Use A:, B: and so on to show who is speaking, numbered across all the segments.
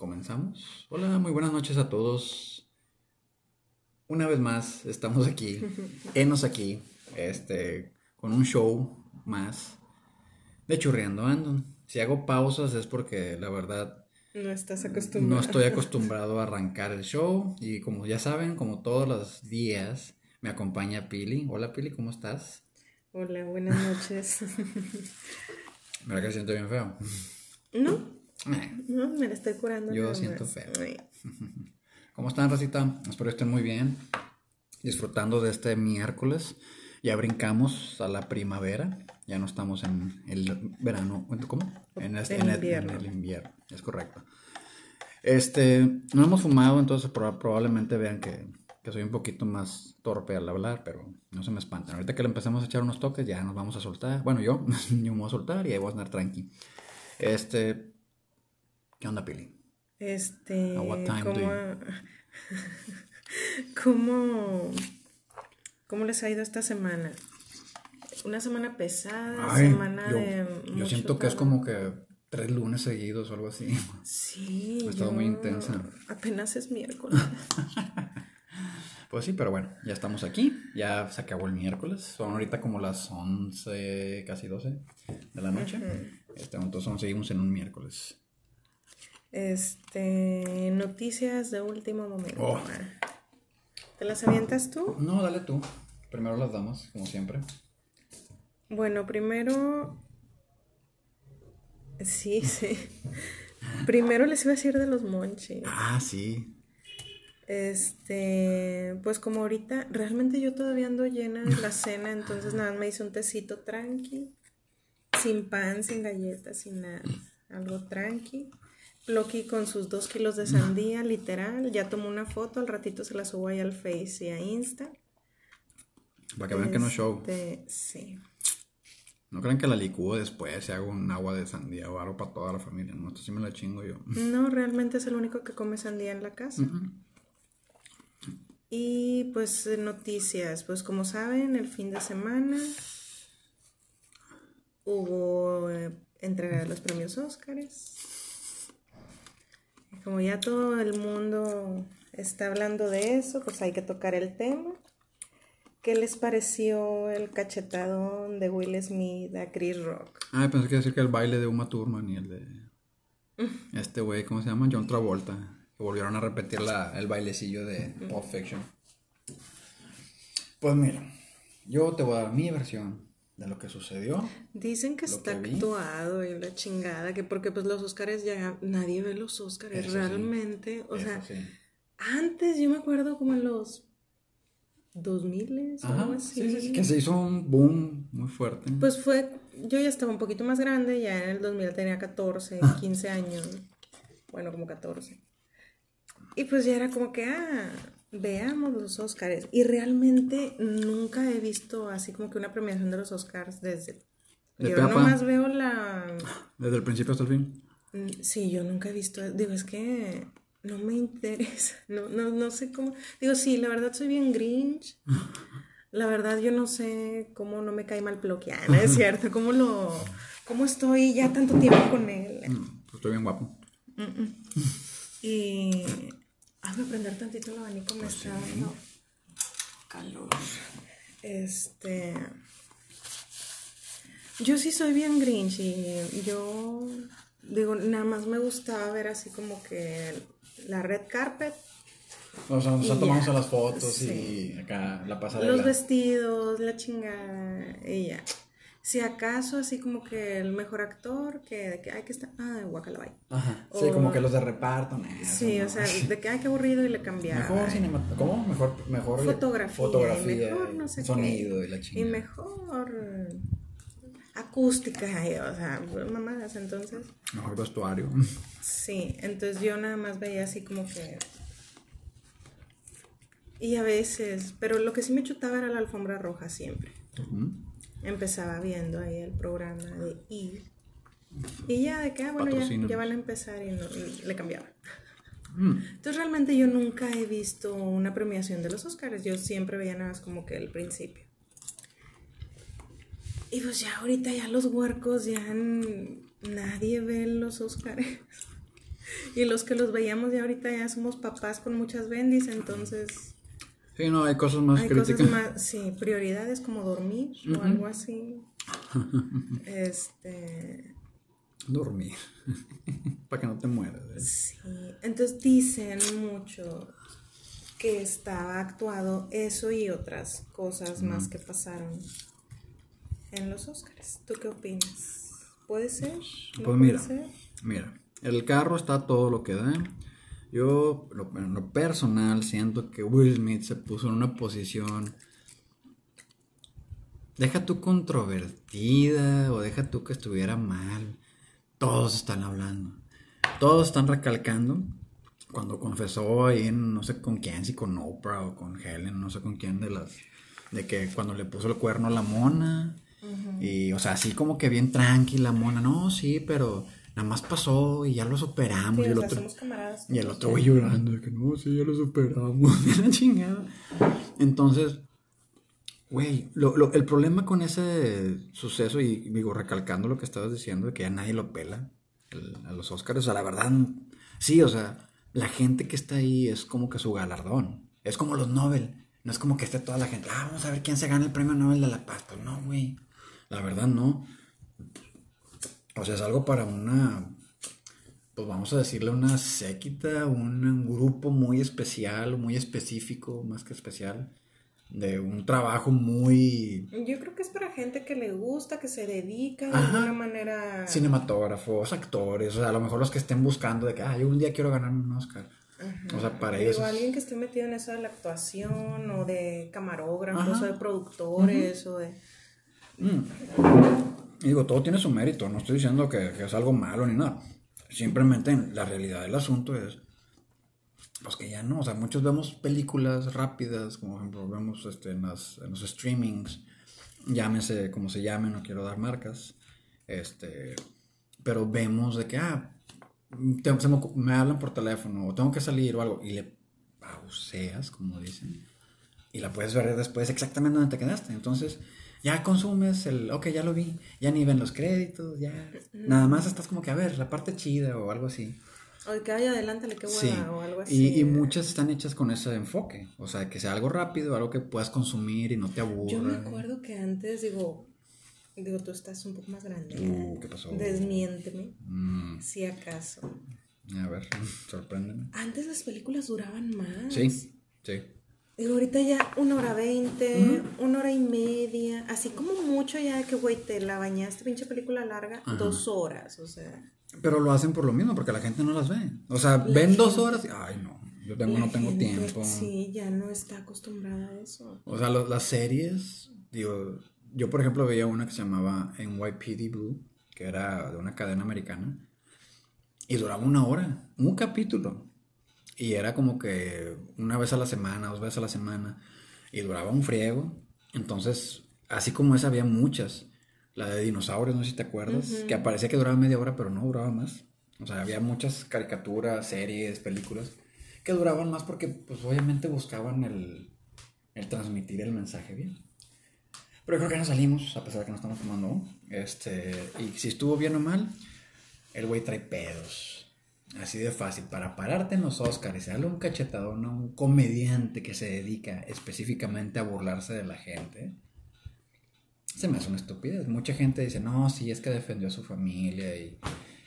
A: comenzamos. Hola, muy buenas noches a todos. Una vez más, estamos aquí, enos aquí, este, con un show más de churreando ando. Si hago pausas es porque la verdad
B: no estás acostumbrado.
A: No estoy acostumbrado a arrancar el show y como ya saben, como todos los días, me acompaña Pili. Hola Pili, ¿cómo estás?
B: Hola, buenas noches.
A: ¿Verdad que siento bien feo?
B: No, no, me la estoy curando.
A: Yo siento feo. ¿Cómo están, Racita? Espero que estén muy bien. Disfrutando de este miércoles. Ya brincamos a la primavera. Ya no estamos en el verano. ¿Cómo? En, este, el, invierno. En el invierno. Es correcto. Este, no hemos fumado, entonces probablemente vean que, que, soy un poquito más torpe al hablar, pero no se me espanten. Ahorita que le empecemos a echar unos toques, ya nos vamos a soltar. Bueno, yo, yo me voy a soltar y ahí voy a andar tranqui. Este, ¿Qué onda, Pili?
B: Este. ¿cómo, ¿Cómo, les ha ido esta semana? Una semana pesada, semana de.
A: Yo siento que es como que tres lunes seguidos o algo así.
B: Sí.
A: Ha estado muy intensa.
B: Apenas es miércoles.
A: pues sí, pero bueno, ya estamos aquí. Ya se acabó el miércoles. Son ahorita como las 11, casi 12 de la noche. este, entonces seguimos en un miércoles.
B: Este, noticias de último momento. Oh. ¿Te las avientas tú?
A: No, dale tú. Primero las damos, como siempre.
B: Bueno, primero. Sí, sí. primero les iba a decir de los monchis.
A: Ah, sí.
B: Este, pues como ahorita, realmente yo todavía ando llena de la cena, entonces nada me hice un tecito tranqui, sin pan, sin galletas, sin nada, algo tranqui. Loki con sus dos kilos de sandía, literal. Ya tomó una foto, al ratito se la subo ahí al Face y a Insta.
A: Para que vean que no show.
B: Este, sí.
A: No crean que la licúo después y hago un agua de sandía o algo para toda la familia. No, esto sí me la chingo yo.
B: No, realmente es el único que come sandía en la casa. Y pues noticias. Pues como saben, el fin de semana hubo eh, entrega de los premios Óscares como ya todo el mundo está hablando de eso, pues hay que tocar el tema. ¿Qué les pareció el cachetadón de Will Smith a Chris Rock?
A: Ah, pensé que decir que el baile de Uma Thurman y el de este güey, ¿cómo se llama? John Travolta. Que volvieron a repetir la, el bailecillo de Pulp Fiction. Pues mira, yo te voy a dar mi versión de lo que sucedió.
B: Dicen que está actuado y la chingada, que porque pues los Oscars ya nadie ve los Oscars realmente, o sea, antes yo me acuerdo como en los 2000 o algo así.
A: Sí, que se hizo un boom muy fuerte.
B: Pues fue, yo ya estaba un poquito más grande, ya en el 2000 tenía 14, 15 años, bueno, como 14. Y pues ya era como que, ah, veamos los Oscars. Y realmente nunca he visto así como que una premiación de los Oscars desde... yo nomás veo la...
A: Desde el principio hasta el fin.
B: Mm, sí, yo nunca he visto... Digo, es que no me interesa. No, no, no sé cómo... Digo, sí, la verdad soy bien grinch. La verdad yo no sé cómo no me cae mal Ploquiana, es cierto. Cómo lo... Cómo estoy ya tanto tiempo con él.
A: Mm, pues estoy bien guapo.
B: Y a prender tantito el abanico, me pues está dando calor. Este. Yo sí soy bien grinch y yo digo, nada más me gustaba ver así como que la red carpet.
A: O sea, nos tomamos las fotos y acá la pasarela.
B: Los vestidos, la chingada y ya. Si acaso, así como que el mejor actor, que de que hay que estar. Ah, Guacalabay.
A: Ajá. sí, como que los de reparto,
B: Sí, o sea, de que hay que aburrido y le cambiaron.
A: Mejor cinematografía. ¿Cómo? Mejor, mejor.
B: Fotografía.
A: Fotografía.
B: Y mejor, no sé
A: Sonido y la chingada.
B: Y mejor. Acústica, o sea, mamadas, entonces.
A: Mejor vestuario.
B: Sí, entonces yo nada más veía así como que. Y a veces, pero lo que sí me chutaba era la alfombra roja siempre empezaba viendo ahí el programa de I. Y ya de que, ah, bueno, ya, van a empezar y, le cambiaba. Mm. Entonces realmente yo nunca he visto una premiación de los Oscars, yo siempre veía nada más como que el principio. Y pues ya ahorita ya los huercos ya nadie ve los Oscars. y los que los veíamos ya ahorita ya somos papás con muchas bendis, entonces...
A: Sí, no, hay cosas más
B: hay Cosas más, sí, prioridades como dormir o algo así. este...
A: Dormir. Para que no te mueras. ¿eh?
B: Sí. Entonces dicen mucho que estaba actuado eso y otras cosas más que pasaron en los Oscars. ¿Tú qué opinas? ¿Puede ser?
A: pues mira, mira, el carro está todo lo que da. Yo, en lo personal, siento que Will Smith se puso en una posición. Deja tú controvertida o deja tú que estuviera mal. Todos están hablando. Todos están recalcando. Cuando confesó ahí en no sé con quién, si con Oprah o con Helen, no sé con quién de las. De que cuando le puso el cuerno a la mona y, o sea, así como que bien tranquila, mona, no, sí, pero nada más pasó y ya lo superamos. y, el otro, y el otro güey llorando, de que no, sí, ya lo superamos, la chingada. Entonces, güey, lo, el problema con ese suceso, y digo, recalcando lo que estabas diciendo, de que ya nadie lo pela a los Oscars, o sea, la verdad, sí, o sea, la gente que está ahí es como que su galardón. Es como los Nobel. No es como que esté toda la gente, ah, vamos a ver quién se gana el premio Nobel de la Paz. Pues no, güey. La verdad no. O sea, es algo para una, pues vamos a decirle una séquita, un, grupo muy especial, muy específico, más que especial, de un trabajo muy...
B: Yo creo que es para gente que le gusta, que se dedica de alguna manera...
A: Cinematógrafos, actores, o sea, a lo mejor los que estén buscando de que, ah, yo un día quiero ganarme un Oscar. O sea, para ellos.
B: O alguien que esté metido en eso de la actuación, o de camarógrafos, o de productores, o de
A: Mm. digo, todo tiene su mérito, no estoy diciendo que, es algo malo ni nada. Simplemente la realidad del asunto es, pues que ya no, o sea, muchos vemos películas rápidas, como ejemplo vemos este, en, en los streamings, llámese como se llame, no quiero dar marcas, este, pero vemos de que, ah, me, hablan por teléfono o tengo que salir o algo y le pauseas, como dicen, y la puedes ver después exactamente donde te quedaste. Entonces, ya consumes el, ok, ya lo vi, ya ni ven los créditos, ya. Nada más estás como que, a ver, la parte chida o algo así.
B: O que vaya adelántale, qué buena o algo así.
A: Y, y, muchas están hechas con ese enfoque. O sea, que sea algo rápido, algo que puedas consumir y no te aburra.
B: Yo me acuerdo que antes, digo, digo, tú estás un poco más grande.
A: Uh, ¿Qué pasó?
B: Desmiénteme, mm. si acaso.
A: A ver, sorpréndeme.
B: Antes las películas duraban más.
A: Sí, sí.
B: Digo, ahorita ya una hora veinte, una hora y media, así como mucho ya que, güey, te la bañaste, pinche película larga, dos horas, o sea.
A: Pero lo hacen por lo mismo, porque la gente no las ve. O sea, ven dos horas y, ay, no, yo tengo, no tengo tiempo.
B: Sí, ya no está acostumbrada a eso.
A: O sea, las series, digo, yo por ejemplo veía una que se llamaba NYPD Blue, que era de una cadena americana, y duraba una hora, un capítulo. Y era como que una vez a la semana, dos veces a la semana. Y duraba un friego. Entonces, así como esa, había muchas. La de dinosaurios, no sé si te acuerdas. Que parecía que duraba media hora, pero no duraba más. O sea, había muchas caricaturas, series, películas. Que duraban más porque, pues, obviamente buscaban el, el transmitir el mensaje bien. Pero creo que no salimos, a pesar de que no estamos tomando. Este, y si estuvo bien o mal, el güey trae pedos Así de fácil, para pararte en los Oscars y darle un cachetadón a un comediante que se dedica específicamente a burlarse de la gente, se me hace una estupidez. Mucha gente dice, no, sí, es que defendió a su familia y,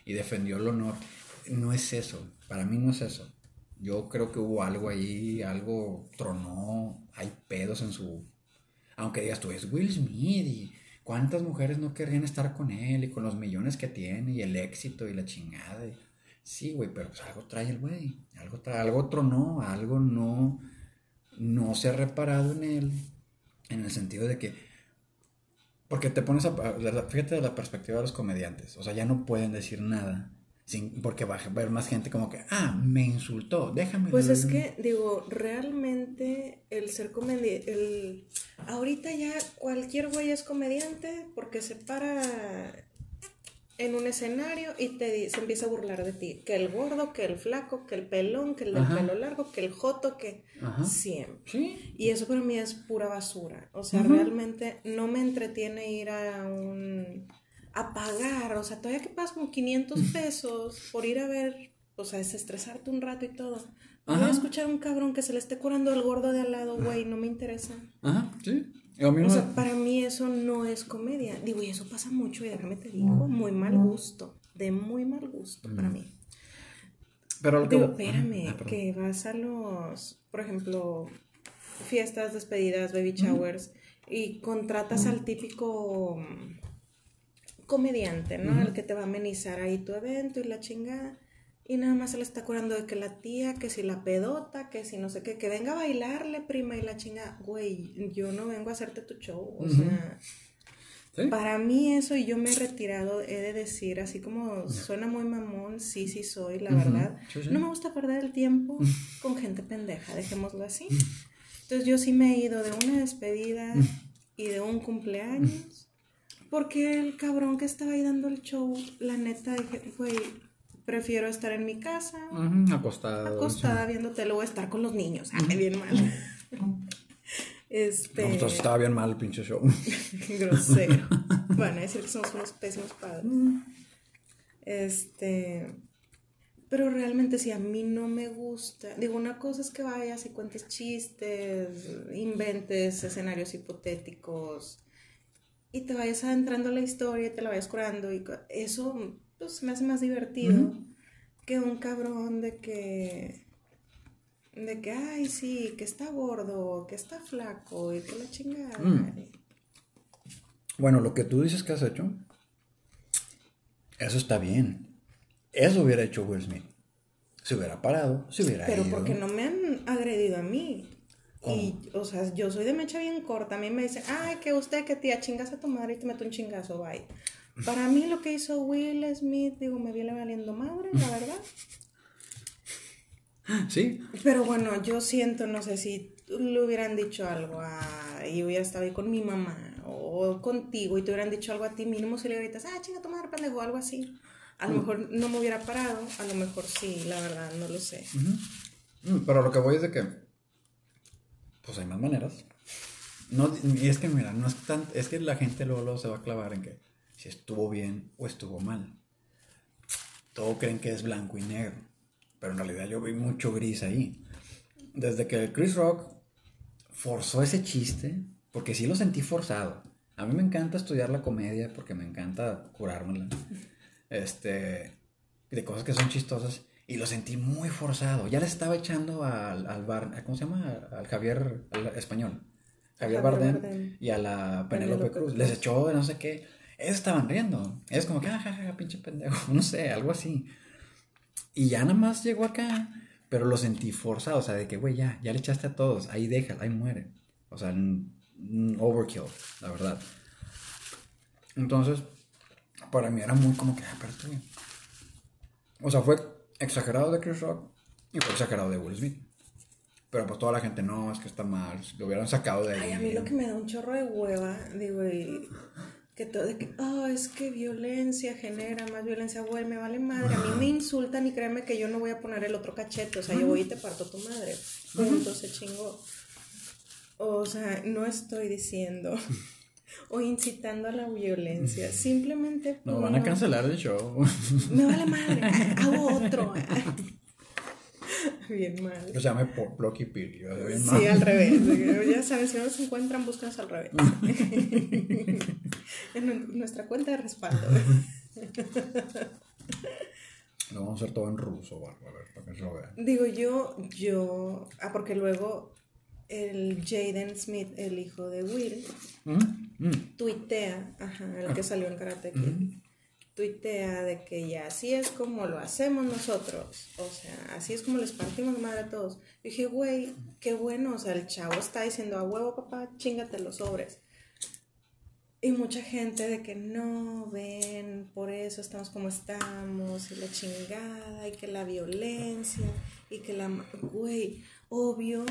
A: y defendió el honor. No es eso, para mí no es eso. Yo creo que hubo algo ahí, algo tronó, hay pedos en su... Aunque digas tú, es Will Smith y cuántas mujeres no querrían estar con él y con los millones que tiene y el éxito y la chingada. Sí, güey, pero pues algo trae el güey. Algo, trae, algo otro no, algo no, no se ha reparado en él. En el sentido de que. Porque te pones a. Fíjate de la perspectiva de los comediantes. O sea, ya no pueden decir nada. Sin, porque va a haber más gente como que, ah, me insultó, déjame.
B: Pues es que, digo, realmente el ser comediante, ahorita ya cualquier güey es comediante porque se para en un escenario y te se empieza a burlar de ti. Que el gordo, que el flaco, que el pelón, que el del pelo largo, que el joto, que siempre. Y eso para mí es pura basura. O sea, realmente no me entretiene ir a un... a pagar. O sea, todavía que pagas como 500 pesos por ir a ver o sea, desestresarte un rato y todo. Voy a escuchar a un cabrón que se le esté curando el gordo de al lado, güey, no me interesa.
A: Ajá, sí.
B: O sea, para mí eso no es comedia. Digo, y eso pasa mucho, y déjame te digo, muy mal gusto, de muy mal gusto para mí. Pero Digo, espérame, ah, que vas a los, por ejemplo, fiestas, despedidas, baby showers, y contratas al típico comediante, ¿no? El que te va a amenizar ahí tu evento y la chingada. Y nada más se le está curando de que la tía, que si la pedota, que si no sé qué, que venga a bailarle, prima, y la chinga, güey, yo no vengo a hacerte tu show. O sea, para mí eso, y yo me he retirado, he de decir, así como suena muy mamón, sí, sí soy, la verdad. No me gusta perder el tiempo con gente pendeja, dejémoslo así. Entonces yo sí me he ido de una despedida y de un cumpleaños. Porque el cabrón que estaba ahí dando el show, la neta, dije, güey, prefiero estar en mi casa.
A: acostada.
B: Acostada viéndote, luego estar con los niños. Ay, bien mal.
A: este... No, estaba bien mal el pinche show.
B: Grosero. Bueno, decir que somos unos pésimos padres. Este... Pero realmente si a mí no me gusta, digo, una cosa es que vayas y cuentes chistes, inventes escenarios hipotéticos y te vayas adentrando a la historia y te la vayas curando y eso pues me hace más divertido que un cabrón de que de que ay sí que está gordo que está flaco y que la chingada mm.
A: bueno lo que tú dices que has hecho eso está bien. Eso hubiera hecho Will Smith. Se hubiera parado se hubiera
B: pero porque no me han agredido a mí. Y, o sea, yo soy de mecha bien corta. A mí me dicen, ay, que usted, que tía, chingas a tu madre y te meto un chingazo, bye. Para mí lo que hizo Will Smith, digo, me viene valiendo madre, la verdad.
A: Sí.
B: Pero bueno, yo siento, no sé si le hubieran dicho algo a, y hubiera estado ahí con mi mamá o contigo y te hubieran dicho algo a ti, mínimo si le gritas, ah, chinga tu madre, pendejo, algo así. A lo mm. mejor no me hubiera parado, a lo mejor sí, la verdad, no lo sé.
A: Mm, pero lo que voy es de que, pues hay más maneras. No, y es que, mira, no es tan, es que la gente luego se va a clavar en que si estuvo bien o estuvo mal. Todos creen que es blanco y negro, pero en realidad yo vi mucho gris ahí. Desde que Chris Rock forzó ese chiste, porque sí lo sentí forzado. A mí me encanta estudiar la comedia porque me encanta curármela. Este, de cosas que son chistosas. Y lo sentí muy forzado. Ya le estaba echando al, al bar, ¿cómo se llama? Al Javier español. Javier, Bardem, y a la Penélope Cruz. Les echó no sé qué ellos estaban riendo. Es como que, ah, pinche pendejo, no sé, algo así. Y ya nada más llegó acá, pero lo sentí forzado, o sea, de que, güey, ya, ya le echaste a todos, ahí déjala, ahí muere. O sea, overkill, la verdad. Entonces, para mí era muy como que, ah, pero bien. O sea, fue exagerado de Chris Rock y fue exagerado de Will Smith. Pero pues toda la gente, no, es que está mal, lo hubieran sacado de ahí.
B: Ay, a mí lo que me da un chorro de hueva, digo, y que todo de que, oh, es que violencia genera más violencia, güey, me vale madre, a mí me insultan y créeme que yo no voy a poner el otro cachete, o sea, yo voy y te parto tu madre, punto, se chingó. O sea, no estoy diciendo o incitando a la violencia, simplemente...
A: No, van a cancelar el show.
B: Me vale madre, hago otro. Bien mal.
A: Se llama Blocky Pili.
B: Sí, al revés. Ya saben, si no nos encuentran, búscanos al revés. en nuestra cuenta de respaldo.
A: Lo vamos a hacer todo en ruso, a ver, para que se lo vean.
B: Digo, yo, yo. Ah, porque luego el Jaden Smith, el hijo de Will, mm. tuitea, ajá, el que salió en Karate Kid tuitea de que ya así es como lo hacemos nosotros, o sea, así es como les partimos madre a todos. dije, güey, qué bueno, o sea, el chavo está diciendo a huevo, papá, chingate los sobres. Y mucha gente de que no ven, por eso estamos como estamos, y la chingada, y que la violencia, y que la. Güey, obvio,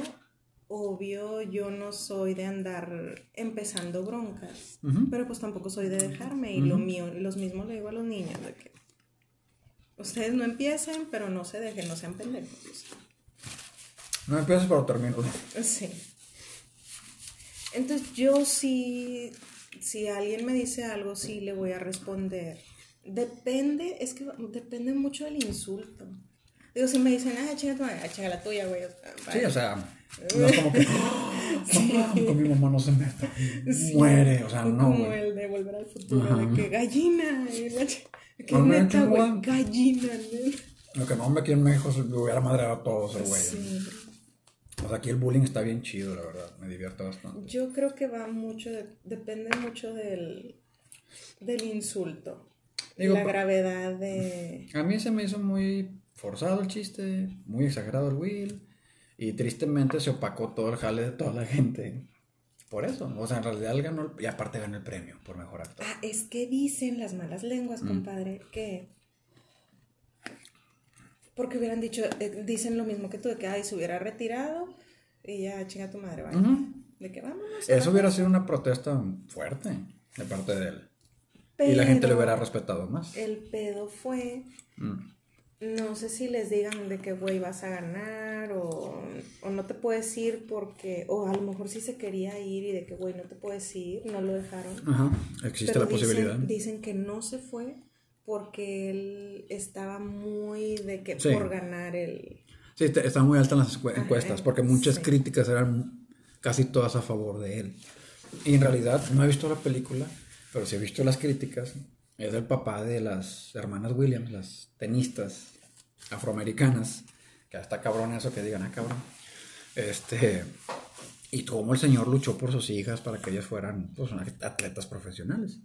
B: obvio yo no soy de andar empezando broncas, pero pues tampoco soy de dejarme y lo mío, los mismos le digo a los niños de que ustedes no empiecen, pero no se dejen, no sean pendejos.
A: No empieces, pero termino.
B: Sí. Entonces yo sí, si alguien me dice algo, sí le voy a responder. Depende, es que depende mucho del insulto. Digo, si me dicen, ah, chinga tu madre, ah, chinga la tuya, güey.
A: Sí, o sea, no es como que con mi mamá no se meta. Muere, o sea, no.
B: Como el de volver al futuro, de que gallina. Que neta, güey, gallina,
A: Lo que no me quieren en México me hubiera madreado a todos el güey. Sí. O sea, aquí el bullying está bien chido, la verdad. Me divierte bastante.
B: Yo creo que va mucho, depende mucho del, del insulto. la gravedad de...
A: A mí se me hizo muy forzado el chiste, muy exagerado el Will. Y tristemente se opacó todo el jale de toda la gente. Por eso. O sea, en realidad él ganó. Y aparte ganó el premio por mejor actor.
B: Ah, es que dicen las malas lenguas, mm. compadre, que. Porque hubieran dicho. Eh, dicen lo mismo que tú, de que ay, se hubiera retirado y ya chinga tu madre, ¿vale? De que vámonos.
A: Eso hubiera sido una protesta fuerte de parte de él. y la gente le hubiera respetado más.
B: El pedo fue. Mm. No sé si les digan de que, güey, vas a ganar o, no te puedes ir porque, o a lo mejor sí se quería ir y de que, güey, no te puedes ir, no lo dejaron.
A: Ajá, existe la posibilidad.
B: Dicen que no se fue porque él estaba muy de que por ganar el...
A: Sí, está muy alta en las encuestas porque muchas críticas eran casi todas a favor de él. Y en realidad no he visto la película, pero sí he visto las críticas. Es el papá de las hermanas Williams, las tenistas afroamericanas, que hasta cabrón eso que digan, ah, cabrón. Este, y cómo el señor luchó por sus hijas para que ellas fueran pues, atletas profesionales.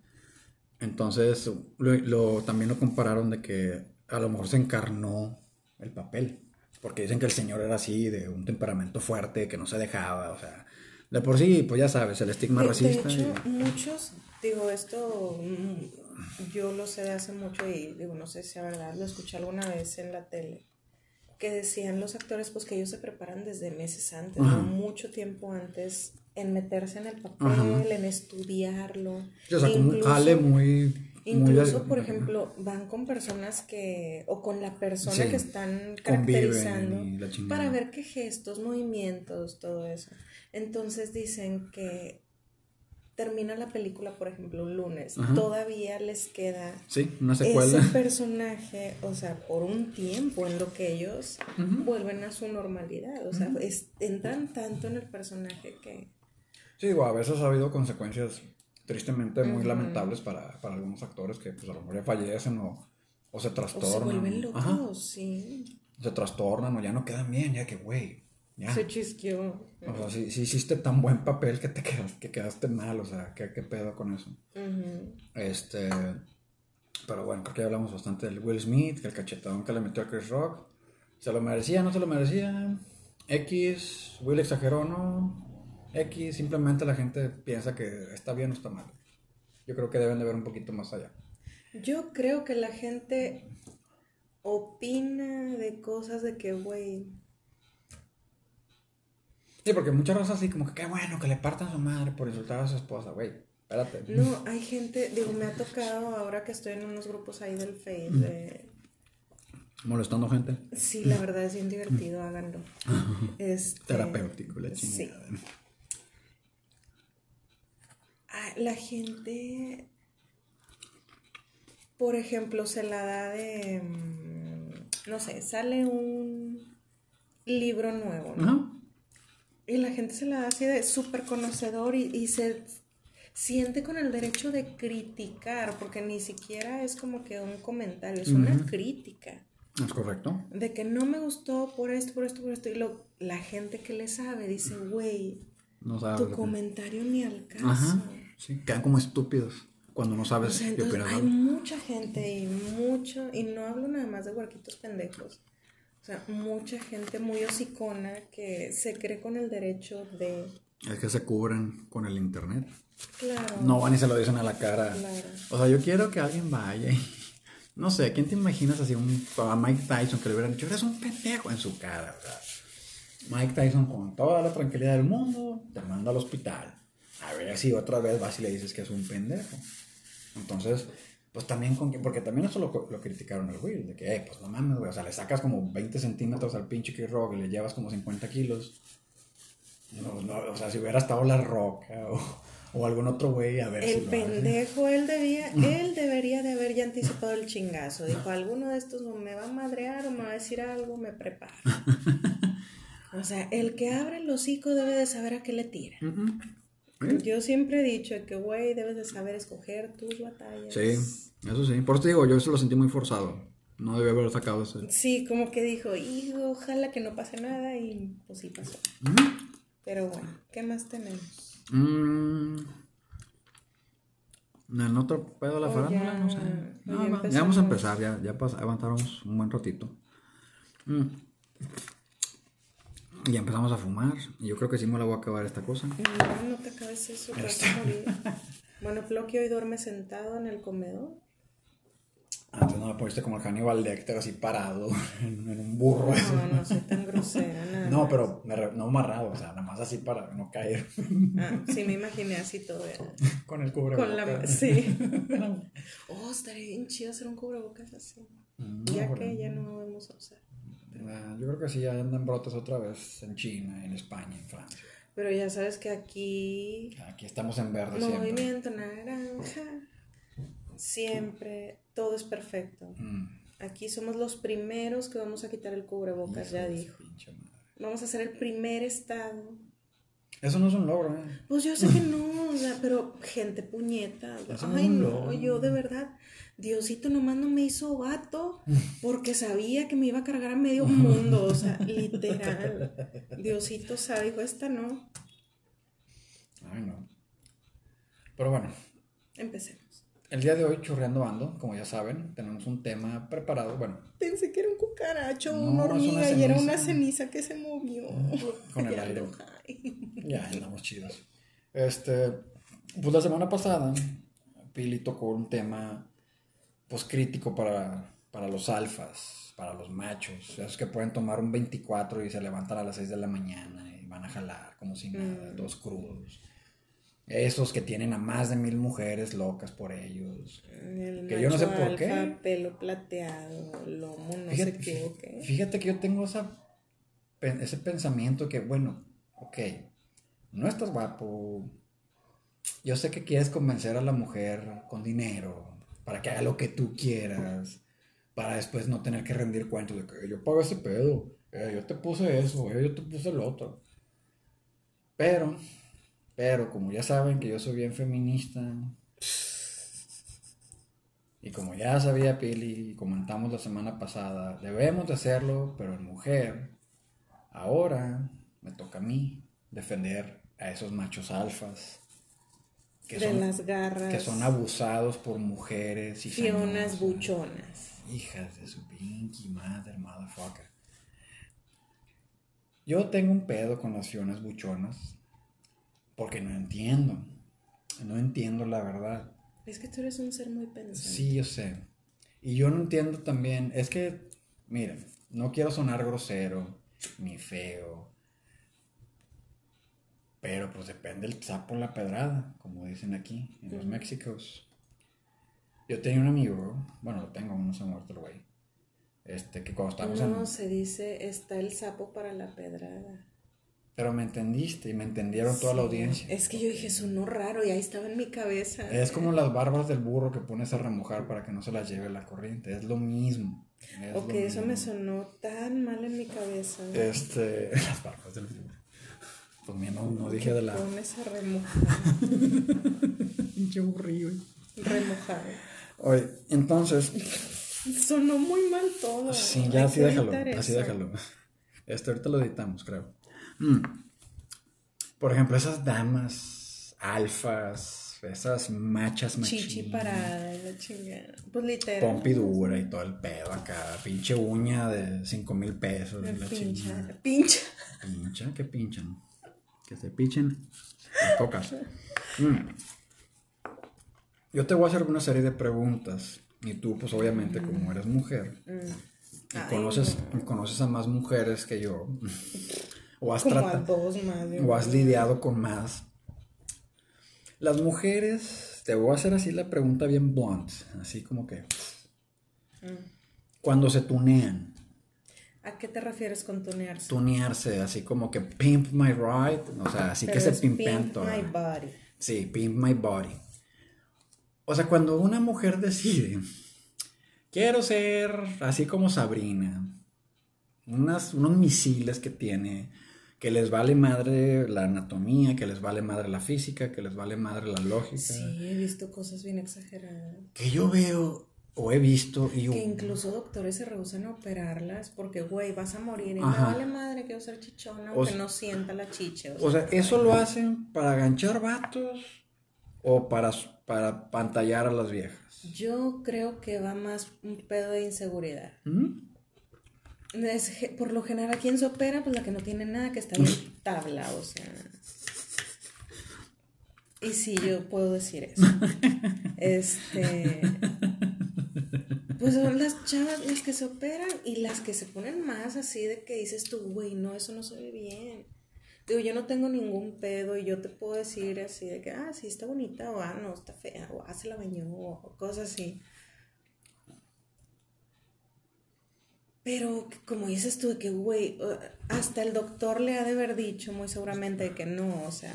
A: Entonces, lo, también lo compararon de que a lo mejor se encarnó el papel, porque dicen que el señor era así, de un temperamento fuerte, que no se dejaba, o sea, de por sí, pues ya sabes, el estigma racista.
B: De hecho, muchos, digo, esto mm, yo lo sé de hace mucho y digo, no sé si es verdad, lo escuché alguna vez en la tele, que decían los actores pues que ellos se preparan desde meses antes, mucho tiempo antes en meterse en el papel, en estudiarlo.
A: O sea, como un jale muy...
B: Incluso, por ejemplo, van con personas que, o con la persona que están caracterizando para ver qué gestos, movimientos, todo eso. Entonces dicen que termina la película, por ejemplo, un lunes, todavía les queda ese personaje, o sea, por un tiempo en lo que ellos vuelven a su normalidad, o sea, entran tanto en el personaje que...
A: Sí, digo, a veces ha habido consecuencias tristemente muy lamentables para, algunos actores que pues a lo mejor ya fallecen o, se trastornan. O se
B: vuelven locos, sí.
A: Se trastornan o ya no quedan bien, ya que, güey,
B: se chisqueó.
A: O sea, si, si, hiciste tan buen papel que te quedaste, que quedaste mal, o sea, ¿qué, qué pedo con eso? Este. Pero bueno, creo que ya hablamos bastante del Will Smith, que el cachetadón que le metió a Chris Rock. ¿Se lo merecía? ¿No se lo merecía? X, Will exageró, ¿no? X, simplemente la gente piensa que está bien o está mal. Yo creo que deben de ver un poquito más allá.
B: Yo creo que la gente opina de cosas de que, güey,
A: Sí, porque muchas veces así como que qué bueno que le partan a su madre por insultar a su esposa, güey. Espérate.
B: No, hay gente, digo, me ha tocado ahora que estoy en unos grupos ahí del Face de...
A: Molestando gente.
B: Sí, la verdad es bien divertido, háganlo.
A: Este, Terapéutico, la chingada. Sí.
B: Ah, la gente, por ejemplo, se la da de, mm, no sé, sale un libro nuevo, ¿no? Y la gente se la hace de súper conocedor y, se siente con el derecho de criticar, porque ni siquiera es como que un comentario, es una crítica.
A: Es correcto.
B: De que no me gustó por esto, por esto, por esto. Y lo, la gente que le sabe dice, güey, tu comentario ni al caso. Ajá,
A: sí, quedan como estúpidos cuando no sabes qué opinar.
B: Hay mucha gente y mucho, y no hablo nada más de huerquitos pendejos o sea, mucha gente muy hocicona que se cree con el derecho de...
A: Es que se cubren con el internet.
B: Claro.
A: No van y se lo dicen a la cara.
B: Claro.
A: O sea, yo quiero que alguien vaya y... No sé, ¿quién te imaginas así un, a Mike Tyson que le hubieran dicho, eres un pendejo en su cara? Mike Tyson con toda la tranquilidad del mundo te manda al hospital. A ver si otra vez vas y le dices que es un pendejo. Entonces, pues también con que, porque también eso lo, lo criticaron al Will, de que, eh, pues no mames, güey, o sea, le sacas como 20 centímetros al pinche Kid Rock y le llevas como 50 kilos. No, no, o sea, si hubiera estado la roca o, o algún otro güey a ver
B: el pendejo, él debía, él debería de haber ya anticipado el chingazo. Dijo, alguno de estos me va a madrear o me va a decir algo, me preparo. o sea, el que abre el hocico debe de saber a qué le tira. Yo siempre he dicho que, güey, debes de saber escoger tus batallas.
A: Sí, eso sí. Por eso te digo, yo eso lo sentí muy forzado. No debía haber sacado ese.
B: Sí, como que dijo, hijo, ojalá que no pase nada y pues sí pasó. Pero bueno, ¿qué más tenemos?
A: Mm. ¿En otro pedo de la farándula? No sé. ya, vamos a empezar, ya, ya avanzamos un buen ratito. Mm. Y empezamos a fumar. Y yo creo que sí me la voy a acabar esta cosa.
B: No, no te acabes eso, vas a morir. bueno, Floki hoy duerme sentado en el comedor.
A: Antes no me pusiste como el Hannibal Lecter así parado en, un burro.
B: No, no soy tan grosera. Nada
A: no, pero no amarrado, o sea, nada más así para no caer.
B: Ah, sí, me imaginé así todo.
A: Con el cubrebocas.
B: Con la, sí. oh, estaría bien chido hacer un cubrebocas así. Mm, ya que ya no vamos a usar.
A: Ah, yo creo que sí, ya andan brotes otra vez en China, en España, en Francia.
B: Pero ya sabes que aquí...
A: Aquí estamos en verde
B: Movimiento naranja. Siempre todo es perfecto. Mm. Aquí somos los primeros que vamos a quitar el cubrebocas, ya dijo. Vamos a ser el primer estado.
A: Eso no es un logro, ¿eh?
B: Pues yo sé que no, o sea, pero gente puñeta. Ay, no, yo de verdad, Diosito nomás no me hizo vato porque sabía que me iba a cargar a medio mundo, o sea, literal. Diosito sabe, dijo, esta no.
A: Ay, no. Pero bueno.
B: Empecemos.
A: El día de hoy, churreando ando, como ya saben, tenemos un tema preparado. Bueno,
B: pensé que era un cucaracho, una hormiga y era una ceniza que se movió.
A: Con el aire. ya andamos chidos. Este, pues la semana pasada, Pili tocó un tema, pues crítico para, para los alfas, para los machos. Esos que pueden tomar un 24 y se levantan a las 6 de la mañana y van a jalar como si nada, dos mm. crudos. Esos que tienen a más de mil mujeres locas por ellos. que yo no sé por qué.
B: Pelo plateado, lomo, no sé qué,
A: Fíjate que yo tengo esa, ese pensamiento que, bueno, ok, no estás guapo. Yo sé que quieres convencer a la mujer con dinero para que haga lo que tú quieras. Para después no tener que rendir cuentos de que yo pago ese pedo. Yo te puse eso, yo te puse el otro. Pero pero como ya saben que yo soy bien feminista, y como ya sabía Pili y comentamos la semana pasada, debemos de hacerlo, pero en mujer, ahora me toca a mí defender a esos machos alfas.
B: Que de las garras.
A: Que son abusados por mujeres y
B: Fionas buchonas.
A: Hijas de su pinky mother, motherfucker. Yo tengo un pedo con las fionas buchonas porque no entiendo. No entiendo la verdad.
B: Es que tú eres un ser muy pensante.
A: Sí, yo sé. Y yo no entiendo también. Es que, miren, no quiero sonar grosero ni feo. Pero pues depende el sapo la pedrada, como dicen aquí, en los Méxicos. Yo tenía un amigo, bueno, lo tengo, no se ha muerto el güey. Este, que cuando estábamos
B: no, se dice, está el sapo para la pedrada.
A: Pero me entendiste y me entendieron toda la audiencia.
B: Es que yo dije, sonó raro y ahí estaba en mi cabeza.
A: Es como las barbas del burro que pones a remojar para que no se las lleve la corriente. Es lo mismo.
B: ok, eso me sonó tan mal en mi cabeza.
A: Este, las barbas del burro. Pues mira, no, no dije de la.
B: Pones a remojar.
A: Pinche aburrido.
B: Remojar.
A: Oye, entonces.
B: Sonó muy mal todo.
A: Sí, ya así déjalo. Así déjalo. Esto ahorita lo editamos, creo. Mm. Por ejemplo, esas damas alfas, esas machas
B: machinas. Chichi parada, la chingada. Pues literal.
A: Pompidura y todo el pedo acá. Pinche uña de 5 mil pesos. La
B: pincha, pincha.
A: Pincha, ¿qué pinchan? Que se pinchen pocas. Mm. Yo te voy a hacer una serie de preguntas. Y tú, pues obviamente, como eres mujer, mm. y conoces, conoces a más mujeres que yo. o has, o has lidiado con más. Las mujeres, te voy a hacer así la pregunta bien blunt, así como que... Mm. Cuando se tunean.
B: ¿A qué te refieres con tunearse?
A: Tunearse, así como que pimp my ride, o sea, así que se pimpean todo.
B: my body.
A: Sí, Pimp My Body. O sea, cuando una mujer decide, quiero ser así como Sabrina, unas, unos misiles que tiene, que les vale madre la anatomía, que les vale madre la física, que les vale madre la lógica.
B: Sí, he visto cosas bien exageradas.
A: Que yo veo o he visto y...
B: Que incluso doctores se rehusan a operarlas porque, güey, vas a morir y me vale madre que usar chichona aunque no sienta la chicha.
A: O sea, ¿eso lo hacen para ganchar vatos o para, para pantallar a las viejas?
B: Yo creo que va más un pedo de inseguridad.
A: ¿Mm?
B: por lo general, ¿quién se opera? Pues la que no tiene nada, que está bien tabla, o sea... Y sí, yo puedo decir eso. Este. Pues son las chavas las que se operan y las que se ponen más así de que dices tú, güey, no, eso no se ve bien. Digo, yo no tengo ningún pedo y yo te puedo decir así de que, ah, sí, está bonita, o ah, no, está fea, o ah, se la bañó, o cosas así. Pero como dices tú, de que, güey, hasta el doctor le ha de haber dicho muy seguramente que no, o sea,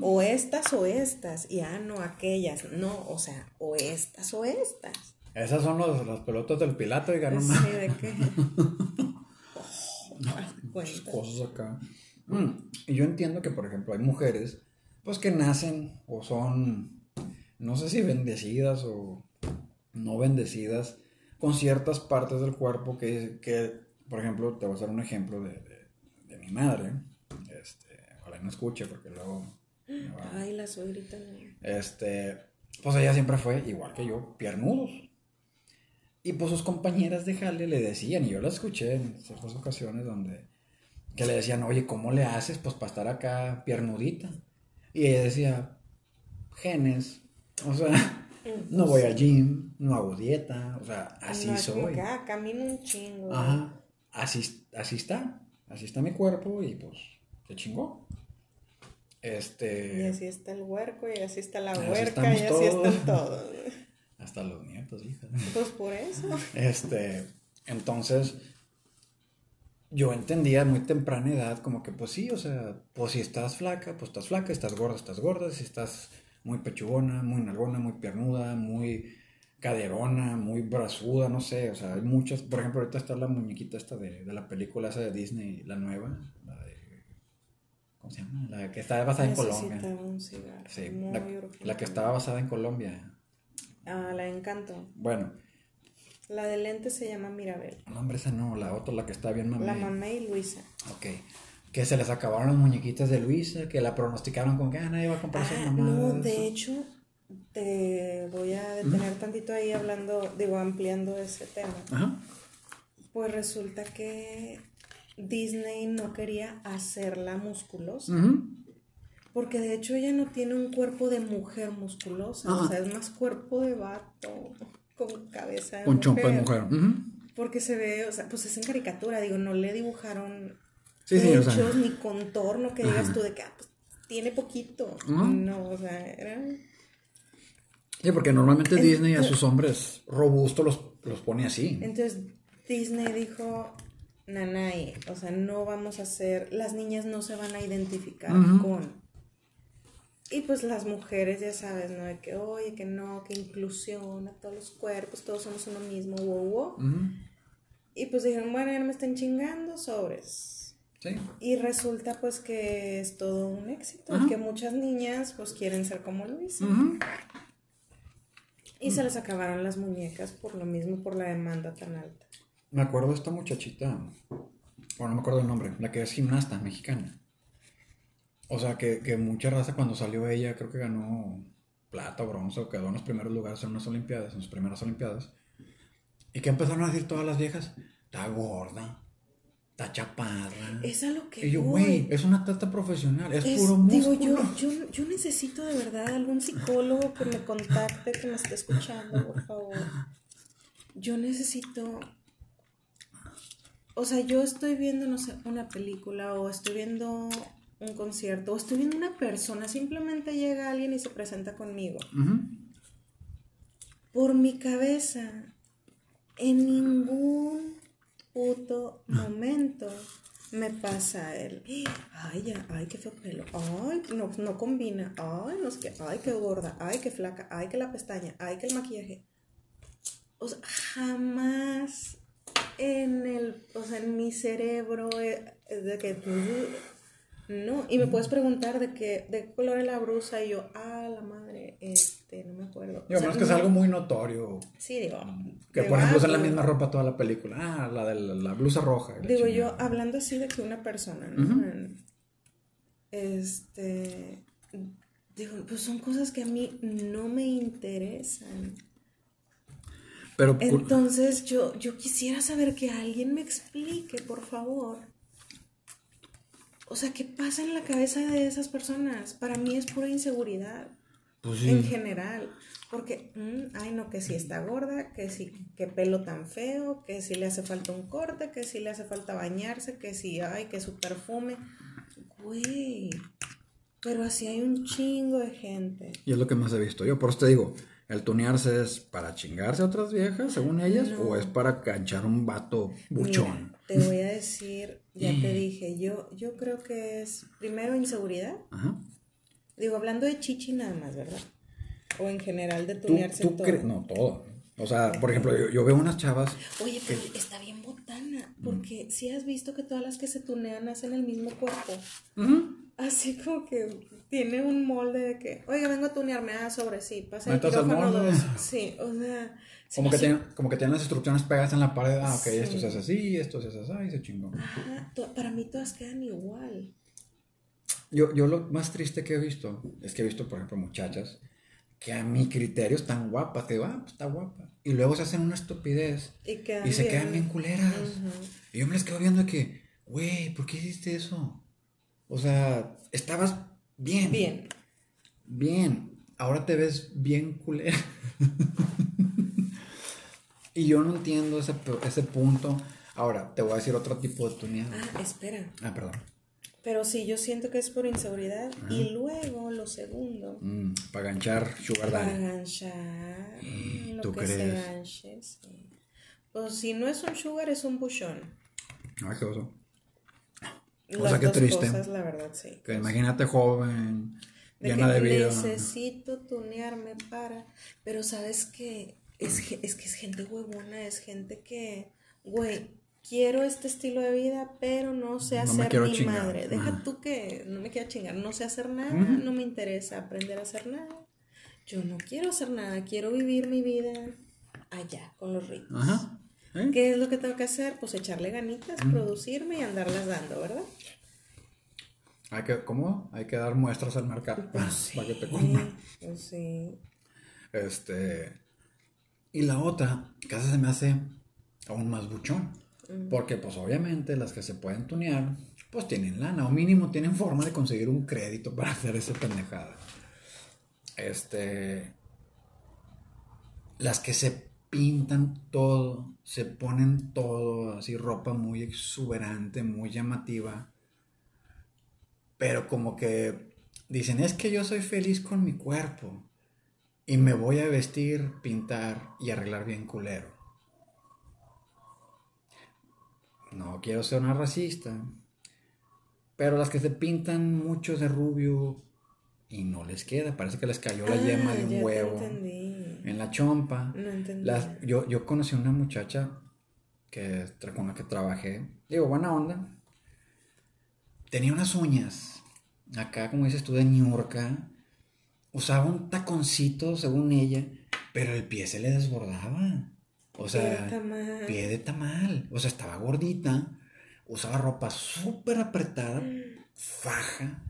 B: o estas o estas, y ah, no, aquellas, no, o sea, o estas o estas.
A: Esas son los, los pelotas del Pilato, y ganó Sí, ¿de qué? oh, cosas acá. Mm, y yo entiendo que, por ejemplo, hay mujeres, pues que nacen o son, no sé si bendecidas o no bendecidas, con ciertas partes del cuerpo que, que por ejemplo, te voy a hacer un ejemplo de, de, mi madre. Este, ojalá no escuche porque luego...
B: Ay, la suegrita
A: Este, pues ella siempre fue, igual que yo, piernudos. Y pues sus compañeras de jale le decían, y yo la escuché en ciertas ocasiones donde, que le decían, oye, ¿cómo le haces pues para estar acá piernudita? Y ella decía, genes, o sea, no voy al gym, no hago dieta, o sea, así soy.
B: Acá, camino un chingo.
A: Ajá, así, así está, así está mi cuerpo y pues se chingó. Este...
B: Y así está el huerco, y así está la huerca, y así están todos.
A: Hasta los nietos, hija.
B: Pues por eso.
A: Este, entonces, yo entendía muy temprana edad como que pues sí, o sea, pues si estás flaca, pues estás flaca, estás gorda, estás gorda, si estás muy pechugona, muy nalgona, muy piernuda, muy caderona, muy brazuda, no sé, o sea, hay muchas, por ejemplo, ahorita está la muñequita esta de, de la película esa de Disney, la nueva, ¿cómo se llama? La que está basada en Colombia.
B: Un cigarro,
A: sí, la, la, que estaba basada en Colombia.
B: Ah, la Encanto.
A: Bueno.
B: La de lente se llama Mirabel.
A: No, hombre, esa no, la otra, la que está bien mamá.
B: La mamá y Luisa.
A: Ok que se les acabaron las muñequitas de Luisa, que la pronosticaron con que ah, nadie va a comprar
B: ah, No, de hecho, te voy a detener tantito ahí hablando, digo, ampliando ese tema. Ajá. Pues resulta que Disney no quería hacerla musculosa. Porque de hecho ella no tiene un cuerpo de mujer musculosa, o sea, es más cuerpo de vato, con cabeza de
A: con mujer. Chompa de mujer.
B: Porque se ve, o sea, pues es en caricatura, digo, no le dibujaron sí, sí, hechos ni contorno que digas tú de que ah, pues, tiene poquito. No, o sea, era...
A: Sí, porque normalmente Disney a sus hombres robustos los, los pone así.
B: Entonces Disney dijo, Nanay, o sea, no vamos a hacer, las niñas no se van a identificar con... Y pues las mujeres, ya sabes, ¿no? De que, oye, que no, que inclusión a todos los cuerpos, todos somos uno mismo, wow, wow. Y pues dijeron, bueno, ya no me están chingando, sobres y resulta pues que es todo un éxito, que muchas niñas pues quieren ser como Luis. Y se les acabaron las muñecas por lo mismo, por la demanda tan alta.
A: Me acuerdo de esta muchachita, bueno, no me acuerdo el nombre, la que es gimnasta mexicana. O sea, que, que mucha raza cuando salió ella, creo que ganó plata o bronce, o quedó en los primeros lugares en unas Olimpiadas, en sus primeras Olimpiadas. Y que empezaron a decir todas las viejas, está gorda, está chaparra.
B: Es a lo que.
A: Y yo, güey, es una tata profesional, es, puro músculo.
B: Digo, yo, yo, yo necesito de verdad algún psicólogo que me contacte, que me esté escuchando, por favor. Yo necesito. O sea, yo estoy viendo, no sé, una película o estoy viendo un concierto o estoy viendo una persona, simplemente llega alguien y se presenta conmigo. Por mi cabeza, en ningún puto momento me pasa el, ay, ya, ay, qué feo pelo, ay, no, no combina, ay, no sé qué, ay, qué gorda, ay, qué flaca, ay, que la pestaña, ay, que el maquillaje. O sea, jamás en el, o sea, en mi cerebro eh, de que no, y me puedes preguntar de qué, de color es la brusa y yo, ah, la madre, este, no me acuerdo.
A: Digo,
B: o
A: que es algo muy notorio.
B: Sí, digo.
A: Que por ejemplo usan la misma ropa toda la película. Ah, la de la, blusa roja.
B: Digo yo, hablando así de que una persona, ¿no? Este, digo, pues son cosas que a mí no me interesan. Pero, Entonces yo, yo quisiera saber que alguien me explique, por favor o sea, ¿qué pasa en la cabeza de esas personas? Para mí es pura inseguridad. Pues en general. Porque, mm, ay, no, que si está gorda, que si, que pelo tan feo, que si le hace falta un corte, que si le hace falta bañarse, que si, ay, que su perfume. Güey. Pero así hay un chingo de gente.
A: Y es lo que más he visto yo. Por eso te digo, ¿el tunearse es para chingarse a otras viejas, según ellas, o es para canchar un vato buchón?
B: te voy a decir ya te dije, yo, yo creo que es primero inseguridad. Ajá. Digo, hablando de chichi nada más, ¿verdad? O en general de tunearse
A: ¿Tú, todo. No, todo. O sea, por ejemplo, yo, veo unas chavas.
B: Oye, pero está bien botana. Porque si has visto que todas las que se tunean hacen el mismo cuerpo. Así como que tiene un molde de que, oiga, vengo a tunearme, ah, sobre sí, pasa el quirófano dos. Sí, o sea.
A: Como que, tienen, como que tienen las instrucciones pegadas en la pared, ah, ok, esto se hace así, esto se hace así, y se chingó.
B: Ajá, para mí todas quedan igual.
A: Yo, yo lo más triste que he visto es que he visto, por ejemplo, muchachas que a mi criterio están guapas, que va, ah, pues está guapa. Y luego se hacen una estupidez y, se quedan bien culeras. Y yo me les quedo viendo de que, güey, ¿por qué hiciste eso? O sea, estabas bien. Bien. Bien. Ahora te ves bien culera. y yo no entiendo ese, ese punto. Ahora, te voy a decir otro tipo de tuneada.
B: Ah, espera.
A: Ah, perdón.
B: Pero sí, yo siento que es por inseguridad. Y luego, lo segundo.
A: Mm, para ganchar sugar daddy.
B: Para ganchar. lo ¿Tú que crees? se ganche, Pues si no es un sugar, es un buchón.
A: Ay, qué oso. O sea, qué triste.
B: Cosas, la verdad, sí.
A: Que imagínate joven, llena de vida.
B: Necesito tunearme para. Pero sabes que es, es que es gente huevona, es gente que, güey, quiero este estilo de vida, pero no sé hacer mi madre. Deja tú que no me quiera chingar, no sé hacer nada, no me interesa aprender a hacer nada. Yo no quiero hacer nada, quiero vivir mi vida allá con los ricos. Ajá. ¿Eh? ¿Qué es lo que tengo que hacer? Pues echarle ganitas, producirme y andarlas dando, ¿verdad?
A: Hay que, ¿cómo? Hay que dar muestras al mercado pues para que te
B: compren. Pues sí.
A: Este. Y la otra, que se me hace aún más buchón. Porque, pues, obviamente, las que se pueden tunear, pues tienen lana, o mínimo tienen forma de conseguir un crédito para hacer esa pendejada. Este. Las que se pintan todo, se ponen todo, así ropa muy exuberante, muy llamativa, pero como que dicen, es que yo soy feliz con mi cuerpo y me voy a vestir, pintar y arreglar bien culero. No quiero ser una racista, pero las que se pintan mucho de rubio y no les queda, parece que les cayó la yema de un huevo en la chompa. No yo, yo conocí a una muchacha que, con la que trabajé, digo, buena onda. Tenía unas uñas, acá como dices tú, de ñurca. Usaba un taconcito, según ella, pero el pie se le desbordaba. O sea, pie de tamal. O sea, estaba gordita, usaba ropa súper apretada, mm. faja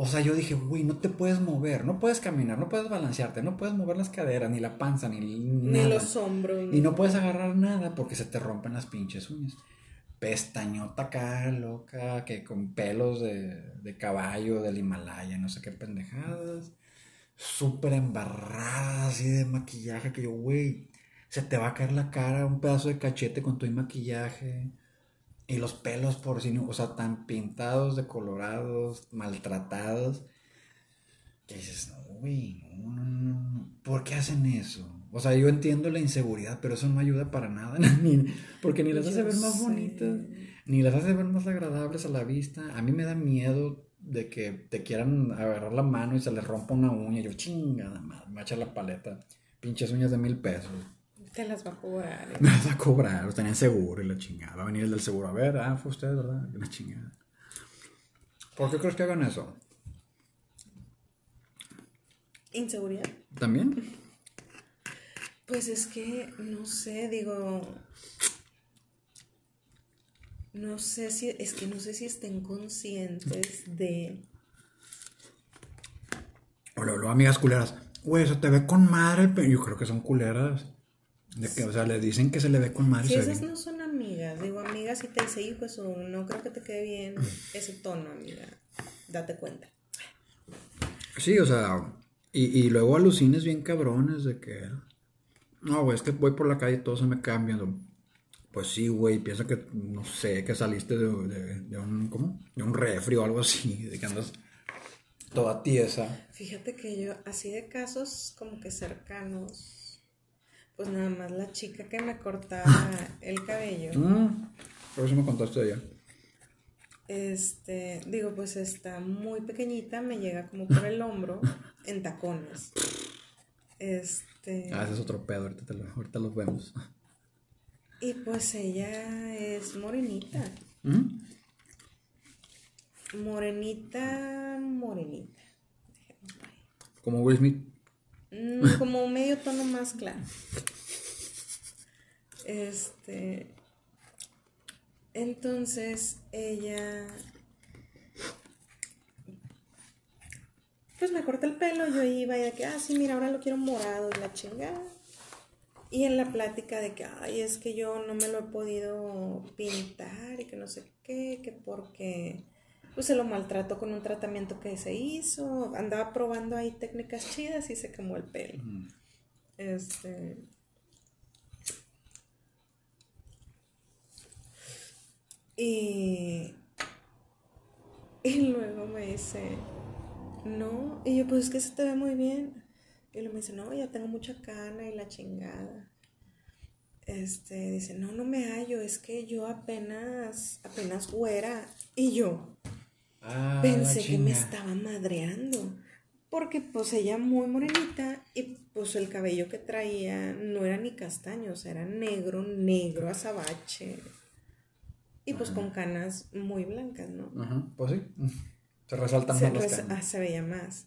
A: o sea, yo dije, güey, no te puedes mover, no puedes caminar, no puedes balancearte, no puedes mover las caderas, ni la panza, ni nada.
B: Ni los hombros.
A: Y no puedes agarrar nada porque se te rompen las pinches uñas. Pestañota acá, loca, que con pelos de, de caballo del Himalaya, no sé qué pendejadas. Súper embarrada así de maquillaje que yo, güey, se te va a caer la cara, un pedazo de cachete con tu maquillaje. Y los pelos por sí, o sea, tan pintados, decolorados, maltratados. Que dices, uy, no, no, no, ¿por qué hacen eso? O sea, yo entiendo la inseguridad, pero eso no ayuda para nada. porque ni las hace ver más bonitas, ni las hace ver más agradables a la vista. A mí me da miedo de que te quieran agarrar la mano y se les rompa una uña. Yo, chingada madre, me va a echar la paleta. Pinches uñas de mil pesos.
B: Te las va a cobrar.
A: Me las va a cobrar, los tenían seguro y la chingada. Va a venir el del seguro. A ver, ah, fue usted, ¿verdad? La chingada. ¿Por qué crees que hagan eso?
B: Inseguridad.
A: ¿También?
B: Pues es que, no sé, digo. No sé si. Es que no sé si estén conscientes de.
A: Hola, hola, amigas culeras. Güey, eso te ve con madre el Yo creo que son culeras. De que, o sea, le dicen que se le ve con madre.
B: Si esas no son amigas. Digo, amigas, si te dice, hijo, eso no creo que te quede bien ese tono, amiga. Date cuenta.
A: Sí, o sea, y, y luego alucines bien cabrones de que. No, güey, es que voy por la calle y todo se me cambia. Pues sí, güey, piensa que, no sé, que saliste de, de, un, ¿cómo? De un refri o algo así, de que andas toda tiesa.
B: Fíjate que yo, así de casos como que cercanos, pues nada más la chica que me cortaba el cabello.
A: Mm, por eso me contaste de ella.
B: Este, digo, pues está muy pequeñita, me llega como por el hombro, en tacones. Este.
A: Ah, ese es otro pedo, ahorita, lo, ahorita los vemos.
B: Y pues ella es morenita.
A: ¿Mm?
B: Morenita, morenita.
A: Como Will Smith.
B: Mm, como medio tono más claro. Este. Entonces ella pues me corta el pelo, yo iba y de que, ah, sí, mira, ahora lo quiero morado y la chingada. Y en la plática de que, ay, es que yo no me lo he podido pintar y que no sé qué, que porque pues se lo maltrató con un tratamiento que se hizo, andaba probando ahí técnicas chidas y se quemó el pelo. Este, Y, y luego me dice, no, y yo, pues es que se te ve muy bien. Y luego me dice, no, ya tengo mucha cana y la chingada. Este, dice, no, no me hallo, es que yo apenas, apenas güera. Y yo ah, pensé que me estaba madreando. Porque pues ella muy morenita y pues el cabello que traía no era ni castaño, o sea, era negro, negro, azabache. Y pues con canas muy blancas, ¿no?
A: Ajá, pues sí. Se resaltan más las canas.
B: Ah, se veía más.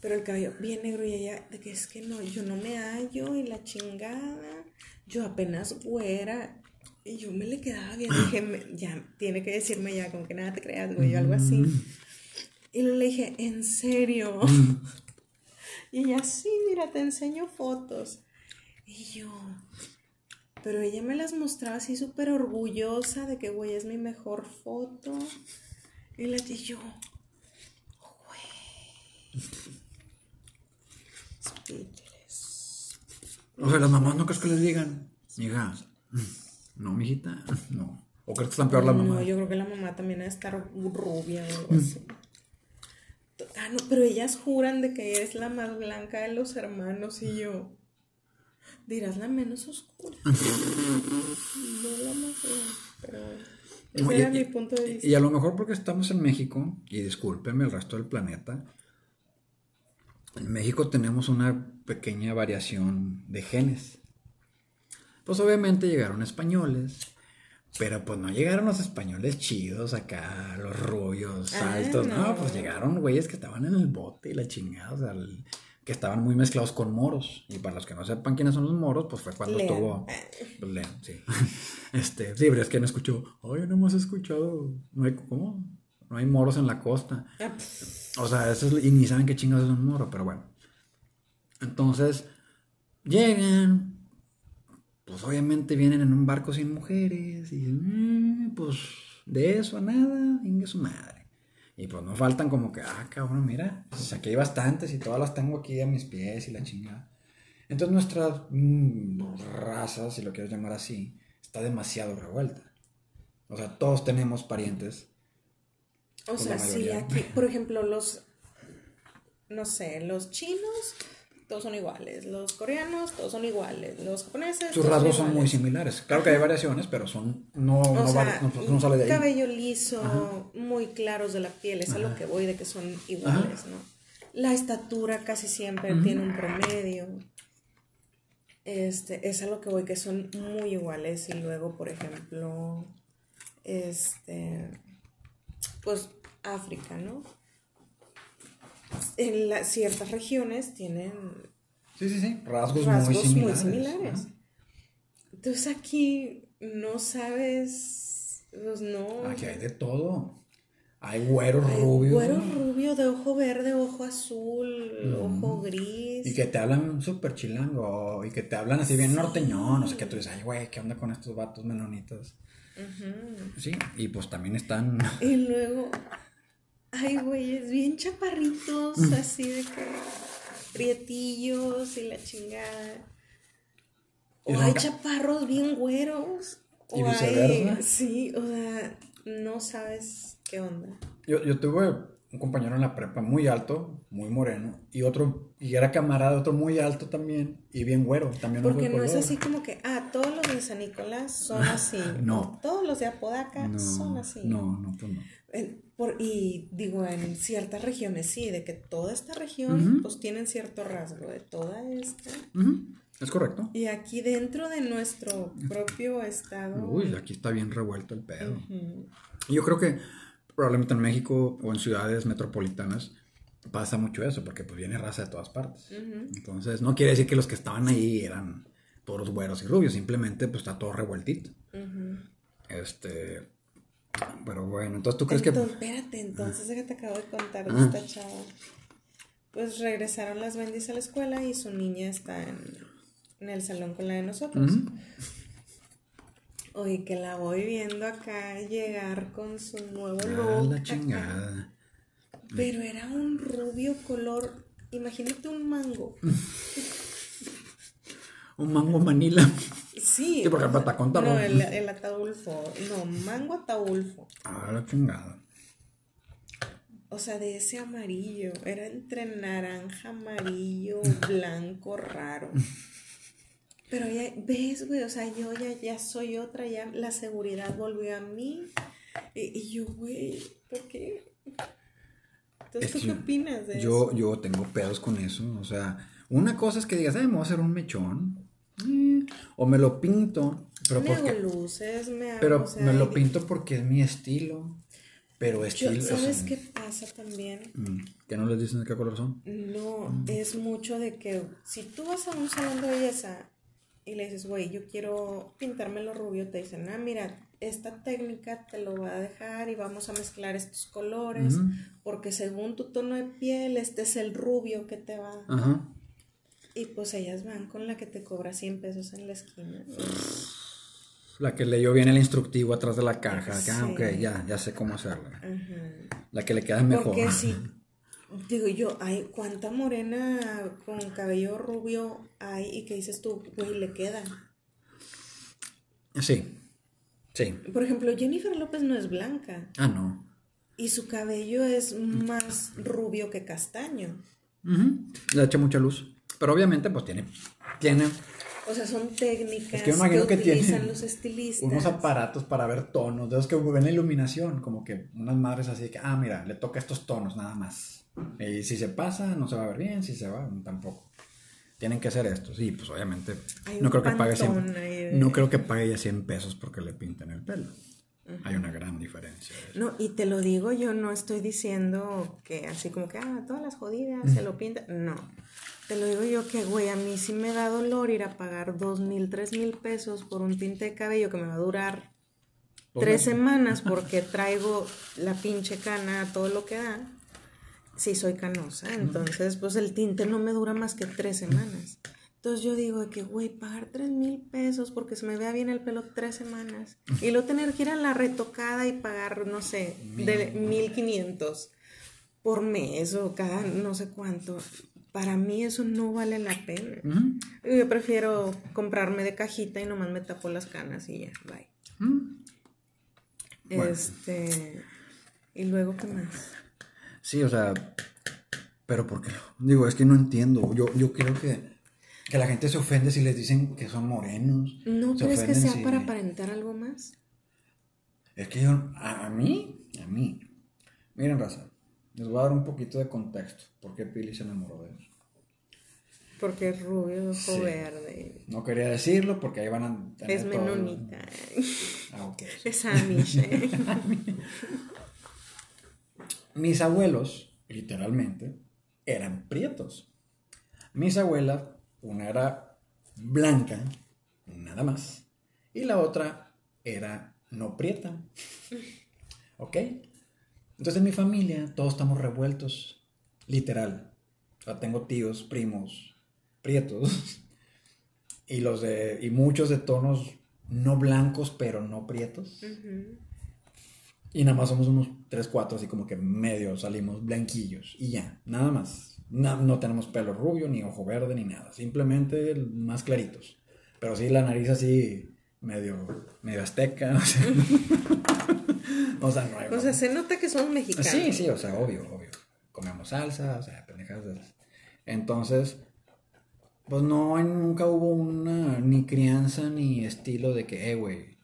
B: Pero el cabello bien negro y ella, de que es que no, yo no me hallo y la chingada. Yo apenas güera. Y yo me le quedaba bien. Dije, ya, tiene que decirme ya, como que nada te creas, güey, o algo así. Mm. Y le dije, ¿en serio? Mm. y ella, sí, mira, te enseño fotos. Y yo, pero ella me las mostraba así súper orgullosa de que, güey, es mi mejor foto. Y le dije yo, güey.
A: Speechless. O sea, las mamás no crees que les digan, hija, no, mijita, no. ¿O crees que están peor la mamá?
B: No, yo creo que la mamá también debe estar rubia o algo así. Ah, no, pero ellas juran de que es la más blanca de los hermanos y yo dirás la menos oscura. no la más pero ese era mi punto de vista.
A: Y a lo mejor porque estamos en México, y discúlpeme el resto del planeta, en México tenemos una pequeña variación de genes. Pues obviamente llegaron españoles, pero pues no llegaron los españoles chidos acá, los rubios ah, altos, no. pues llegaron güeyes que estaban en el bote y la chingada, o sea, el, que estaban muy mezclados con moros. Y para los que no sepan quiénes son los moros, pues fue cuando tuvo. Pues lean, sí. Este, sí, pero es que no escuchó. Oye, no hemos escuchado. No hay, ¿Cómo? No hay moros en la costa. Ah, o sea, eso es, y ni saben qué chingados es un moro, pero bueno. Entonces, llegan. Pues obviamente vienen en un barco sin mujeres. Y mm, pues de eso a nada, venga su madre. Y pues no faltan como que, ah, cabrón, mira, pues aquí hay bastantes y todas las tengo aquí a mis pies y la chingada. Entonces nuestra mm, raza, si lo quieres llamar así, está demasiado revuelta. O sea, todos tenemos parientes.
B: O sea, sí, aquí, por ejemplo, los, no sé, los chinos todos son iguales. Los coreanos, todos son iguales. Los japoneses.
A: Sus rasgos son muy similares. Claro que hay variaciones, pero son. No, no, no, sale de ahí.
B: Cabello liso, muy claros de la piel. Es a lo que voy de que son iguales, ¿no? La estatura casi siempre tiene un promedio. Este, es a lo que voy, que son muy iguales. Y luego, por ejemplo, este, pues África, ¿no? En las ciertas regiones tienen
A: sí, sí, sí. rasgos, muy similares.
B: Entonces aquí no sabes, pues no.
A: Aquí hay de todo. Hay güero rubio.
B: Güero rubio, de ojo verde, ojo azul, ojo gris.
A: Y que te hablan súper chilango. Y que te hablan así bien norteñón. O sea, que tú dices, ay, güey, ¿qué onda con estos vatos menonitos? Sí, y pues también están.
B: Y luego, ay, güeyes, bien chaparritos, mm. así de que. Prietillos y la chingada. O hay chaparros bien güeros. Y o viceversa. Hay, sí, o sea, no sabes qué onda.
A: Yo, yo tuve un compañero en la prepa muy alto, muy moreno, y otro, y era camarada, otro muy alto también, y bien güero, también
B: Porque no es así como que, ah, todos los de San Nicolás son así. no. Todos los de Apodaca son así.
A: No, no, pues no.
B: Por, y digo, en ciertas regiones sí, de que toda esta región, pues tienen cierto rasgo de toda esta.
A: Es correcto.
B: Y aquí dentro de nuestro propio estado.
A: Uy, aquí está bien revuelto el pedo. Y yo creo que probablemente en México o en ciudades metropolitanas pasa mucho eso, porque pues viene raza de todas partes. Entonces, no quiere decir que los que estaban ahí eran todos güeros y rubios, simplemente pues está todo revueltito. Este, pero bueno, entonces tú crees
B: que...
A: Espérate,
B: entonces que te acabo de contar de esta chava. Pues regresaron las bendis a la escuela y su niña está en, en el salón con la de nosotros. Oye, que la voy viendo acá llegar con su nuevo ah, look.
A: la chingada.
B: Pero era un rubio color. Imagínate un mango.
A: un mango manila.
B: Sí.
A: Sí, porque está con
B: No, el, el ataulfo. No, mango ataulfo.
A: Ah, la chingada.
B: O sea, de ese amarillo. Era entre naranja, amarillo, blanco, raro. Pero ya, ves, güey, o sea, yo ya, ya soy otra, ya la seguridad volvió a mí. Y, yo, güey, ¿por qué? Entonces, ¿tú qué opinas de
A: yo, eso? Yo tengo pedos con eso, o sea, una cosa es que digas, ay, me voy a hacer un mechón. Mm, o me lo pinto. Pero
B: me
A: porque,
B: hago luces, me hago,
A: Pero me lo pinto porque es mi estilo. Pero estilo.
B: ¿Sabes qué pasa también?
A: Mm, ¿Que no les dicen de qué color son?
B: No, mm. es mucho de que si tú vas a un salón de belleza y le dices, güey, yo quiero pintármelo rubio, te dicen, ah, mira, esta técnica te lo va a dejar y vamos a mezclar estos colores, porque según tu tono de piel, este es el rubio que te va. Ajá. Y pues ellas van con la que te cobra 100 pesos en la esquina.
A: La que leyó bien el instructivo atrás de la caja. Ah, ok, ya, ya sé cómo hacerlo. La que le queda mejor.
B: Porque sí, Digo yo, hay cuánta morena con cabello rubio hay y que dices tú, güey, le queda.
A: Sí, sí.
B: Por ejemplo, Jennifer López no es blanca.
A: Ah, no.
B: Y su cabello es más rubio que castaño.
A: Le echa mucha luz. Pero obviamente, pues tiene, tiene
B: o sea, son técnicas que, utilizan los estilistas.
A: Unos aparatos para ver tonos, de los que ven la iluminación, como que unas madres así que, ah, mira, le toca estos tonos nada más. Y si se pasa, no se va a ver bien, si se va, tampoco. Tienen que hacer esto, sí, pues obviamente. no creo que pague 100, no creo que pague ya 100 pesos porque le pinten el pelo. Hay una gran diferencia.
B: No, y te lo digo, yo no estoy diciendo que así como que, ah, todas las jodidas se lo pintan. No. Te lo digo yo que, güey, a mí sí me da dolor ir a pagar dos mil, tres mil pesos por un tinte de cabello que me va a durar tres semanas porque traigo la pinche cana, todo lo que da. Sí, soy canosa. Entonces, pues el tinte no me dura más que tres semanas. Entonces yo digo que, güey, pagar tres mil pesos porque se me vea bien el pelo tres semanas. Y luego tener que ir a la retocada y pagar, no sé, de mil quinientos por mes o cada no sé cuánto para mí eso no vale la pena. Yo prefiero comprarme de cajita y nomás me tapo las canas y ya, bye. Este. ¿Y luego qué más?
A: Sí, o sea, Pero porque, digo, es que no entiendo. Yo, yo creo que, que la gente se ofende si les dicen que son morenos.
B: ¿No crees que sea para aparentar algo más?
A: Es que yo, a, mí, a mí. Miren, raza, les voy a dar un poquito de contexto. ¿Por qué Pili se enamoró de ellos?
B: Porque es rubio, ojo verde.
A: No quería decirlo porque ahí van a
B: tener Es menonita.
A: Ah, ok.
B: Es amish.
A: Mis abuelos, literalmente, eran prietos. Mis abuelas, una era blanca, nada más, y la otra era no prieta. ¿Ok? Entonces en mi familia todos estamos revueltos, literal. O sea, tengo tíos, primos, prietos, y, los de, y muchos de tonos no blancos, pero no prietos. Y nada más somos unos 3, 4, así como que medio salimos blanquillos. Y ya, nada más. No, tenemos pelo rubio, ni ojo verde, ni nada. Simplemente más claritos. Pero sí, la nariz así medio, medio azteca.
B: O sea, no hay, o sea, se nota que somos mexicanos.
A: Sí, sí, o sea, obvio, obvio. Comemos salsa, o sea, pendejadas de Entonces, pues no, nunca hubo una ni crianza ni estilo de que, eh, güey,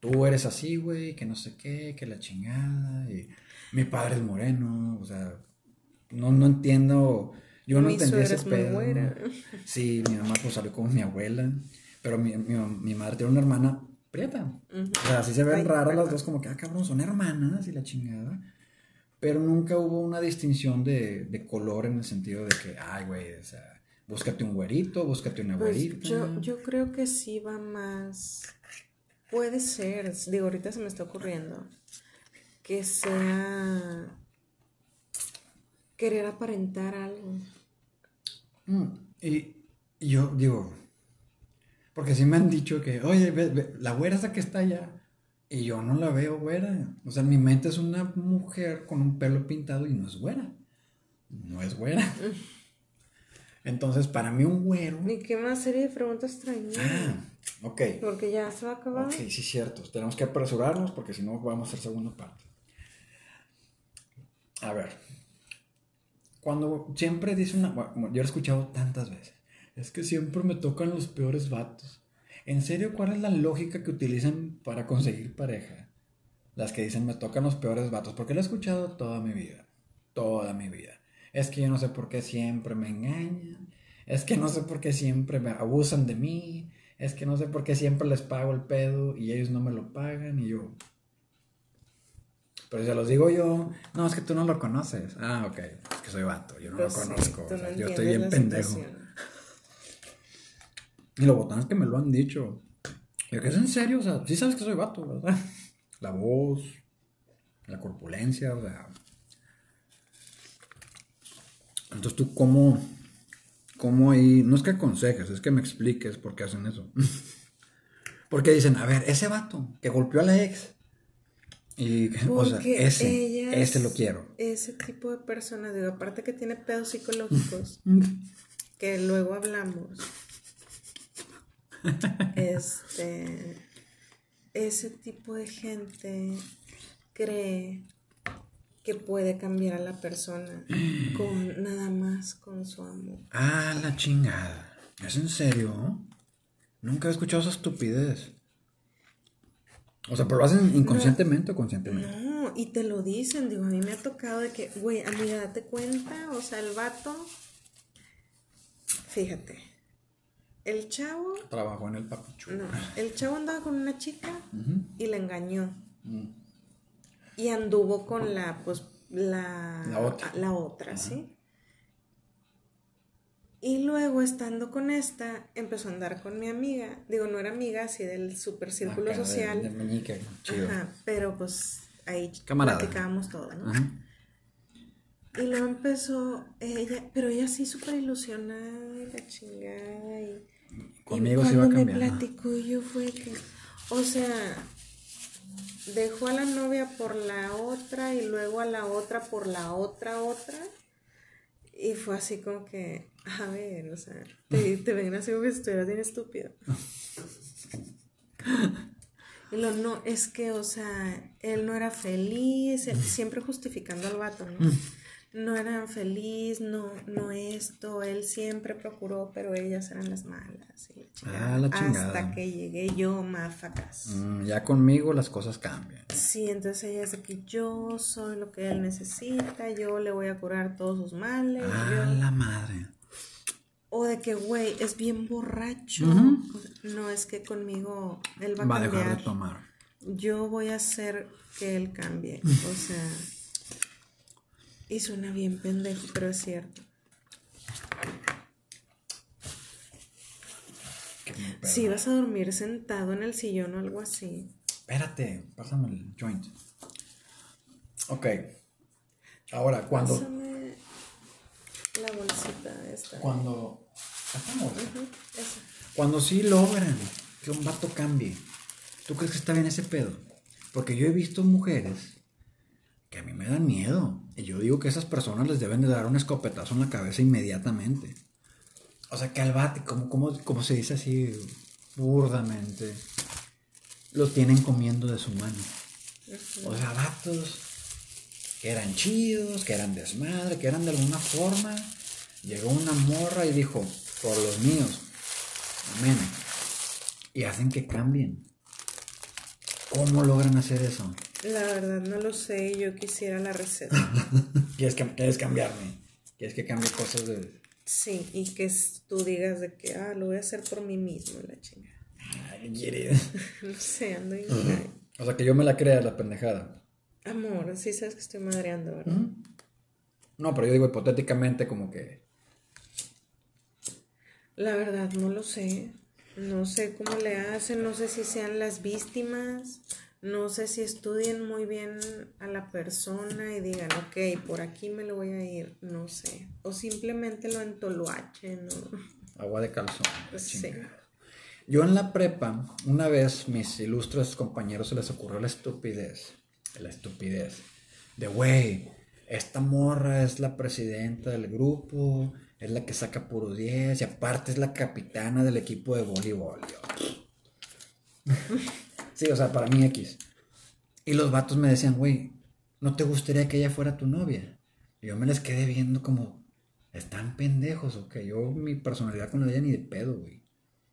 A: tú eres así, güey, que no sé qué, que la chingada, y mi padre es moreno, o sea, no, no entiendo, yo no entendí ese pedo. Sí, mi mamá pues salió con mi abuela, pero mi, mi, madre tiene una hermana prieta. O sea, así se ven raras las dos, como que, ah, cabrón, son hermanas y la chingada. Pero nunca hubo una distinción de, de color en el sentido de que, ay, güey, o sea, búscate un güerito, búscate una pues güerita.
B: Yo, yo creo que sí va más Puede ser, digo, ahorita se me está ocurriendo que sea querer aparentar algo.
A: Mm, y, yo digo, porque sí me han dicho que, oye, la güera esa que está allá, y yo no la veo güera. O sea, mi mente es una mujer con un pelo pintado y no es güera. No es güera. Entonces, para mí un güero...
B: ¿Y qué más serie de preguntas extrañas?
A: Ah, ok.
B: Porque ya se va a acabar.
A: Ok, sí, cierto. Tenemos que apresurarnos porque si no vamos a hacer segunda parte. A ver. Cuando siempre dice una... Bueno, yo lo he escuchado tantas veces. Es que siempre me tocan los peores vatos. ¿En serio cuál es la lógica que utilizan para conseguir pareja? Las que dicen me tocan los peores vatos. Porque lo he escuchado toda mi vida. Toda mi vida es que yo no sé por qué siempre me engañan, es que no sé por qué siempre me abusan de mí, es que no sé por qué siempre les pago el pedo y ellos no me lo pagan y yo... Pero se los digo yo, no, es que tú no lo conoces. Ah, ok, es que soy vato, yo no lo pues conozco, yo estoy bien pendejo. Y los botones que me lo han dicho. Yo que es en serio, o sea, sí sabes que soy vato, ¿verdad? La voz, la corpulencia, o sea, entonces tú cómo, cómo ahí, no es que aconsejes, es que me expliques por qué hacen eso. Porque dicen, a ver, ese vato que golpeó a la ex. Y, o sea, ese, ese lo quiero.
B: Ese tipo de persona, digo, aparte que tiene pedos psicológicos, que luego hablamos. Este, ese tipo de gente cree que puede cambiar a la persona con nada más con su amor.
A: Ah, la chingada. ¿Es en serio? Nunca he escuchado esa estupidez. O sea, pero lo hacen inconscientemente o conscientemente.
B: No, y te lo dicen, digo, a mí me ha tocado de que, güey, amiga, date cuenta, o sea, el vato, fíjate, el chavo...
A: Trabajó en el papichu.
B: No, el chavo andaba con una chica y la engañó. Mm. Y anduvo con la, pues, la, la otra, ¿sí? Y luego, estando con esta, empezó a andar con mi amiga. Digo, no era amiga, así del super círculo social.
A: De, chido.
B: Ajá, pero pues ahí platicábamos todo, ¿no? Y luego empezó ella, pero ella sí súper ilusionada, la chingada. Y,
A: Conmigo y se iba a cambiar.
B: me platicó, yo fue que, o sea, dejó a la novia por la otra y luego a la otra por la otra otra. Y fue así como que, a ver, o sea, te, te ven así como que estuvieras bien estúpido. Y lo no, es que, o sea, él no era feliz, siempre justificando al vato, ¿no? No eran feliz, no, no esto, él siempre procuró, pero ellas eran las malas.
A: ah, la chingada.
B: Hasta que llegué yo, mafacas.
A: Mm, ya conmigo las cosas cambian.
B: Sí, entonces ella dice que yo soy lo que él necesita, yo le voy a curar todos sus males.
A: Ah, la madre.
B: O de que, güey, es bien borracho. No es que conmigo él va a cambiar. Va a dejar de tomar. Yo voy a hacer que él cambie. O sea y suena bien pendejo, pero es cierto. Si vas a dormir sentado en el sillón o algo así.
A: Espérate, pásame el joint. Ok. Ahora, cuando.
B: Pásame la bolsita esta.
A: Cuando. Cuando sí logran que un vato cambie. ¿Tú crees que está bien ese pedo? Porque yo he visto mujeres que a mí me dan miedo. Y yo digo que esas personas les deben de dar un escopetazo en la cabeza inmediatamente. O sea, que al bate, como, como, se dice así burdamente, lo tienen comiendo de su mano. O sea, vatos que eran chidos, que eran desmadre, que eran de alguna forma. Llegó una morra y dijo, por los míos, amén. Y hacen que cambien. ¿Cómo logran hacer eso?
B: La verdad no lo sé, yo quisiera la receta.
A: ¿Quieres, ¿Quieres cambiarme? ¿Quieres que cambie cosas de...?
B: Sí, y que tú digas de que, ah, lo voy a hacer por mí mismo, la chingada.
A: Ay, quieres?
B: no sé, ando en
A: O sea, que yo me la crea la pendejada.
B: Amor, sí sabes que estoy madreando, ¿verdad?
A: No, pero yo digo hipotéticamente como que...
B: La verdad no lo sé. No sé cómo le hacen, no sé si sean las víctimas no sé si estudien muy bien a la persona y digan, ok, por aquí me lo voy a ir, no sé. O simplemente lo entoluachen. ¿no?
A: Agua de calzón. Sí. Yo en la prepa, una vez mis ilustres compañeros se les ocurrió la estupidez, la estupidez, de güey, esta morra es la presidenta del grupo, es la que saca puro 10 y aparte es la capitana del equipo de voleibol. Sí, o sea, para mí X. Y los vatos me decían, güey, ¿no te gustaría que ella fuera tu novia? Y yo me les quedé viendo como, están pendejos, o que yo mi personalidad con ella ni de pedo, güey.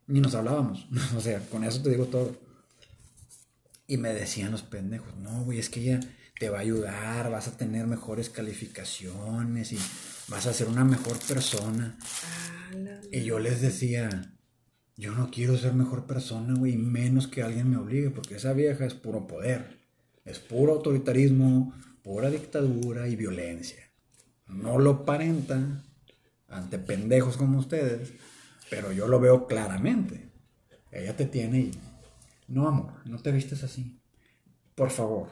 A: Ni nos hablábamos. o sea, con eso te digo todo. Y me decían los pendejos, no, güey, es que ella te va a ayudar, vas a tener mejores calificaciones y vas a ser una mejor persona. y yo les decía, yo no quiero ser mejor persona, güey, menos que alguien me obligue, porque esa vieja es puro poder. Es puro autoritarismo, pura dictadura y violencia. No lo parenta ante pendejos como ustedes, pero yo lo veo claramente. Ella te tiene y... No, amor, no te vistes así. Por favor.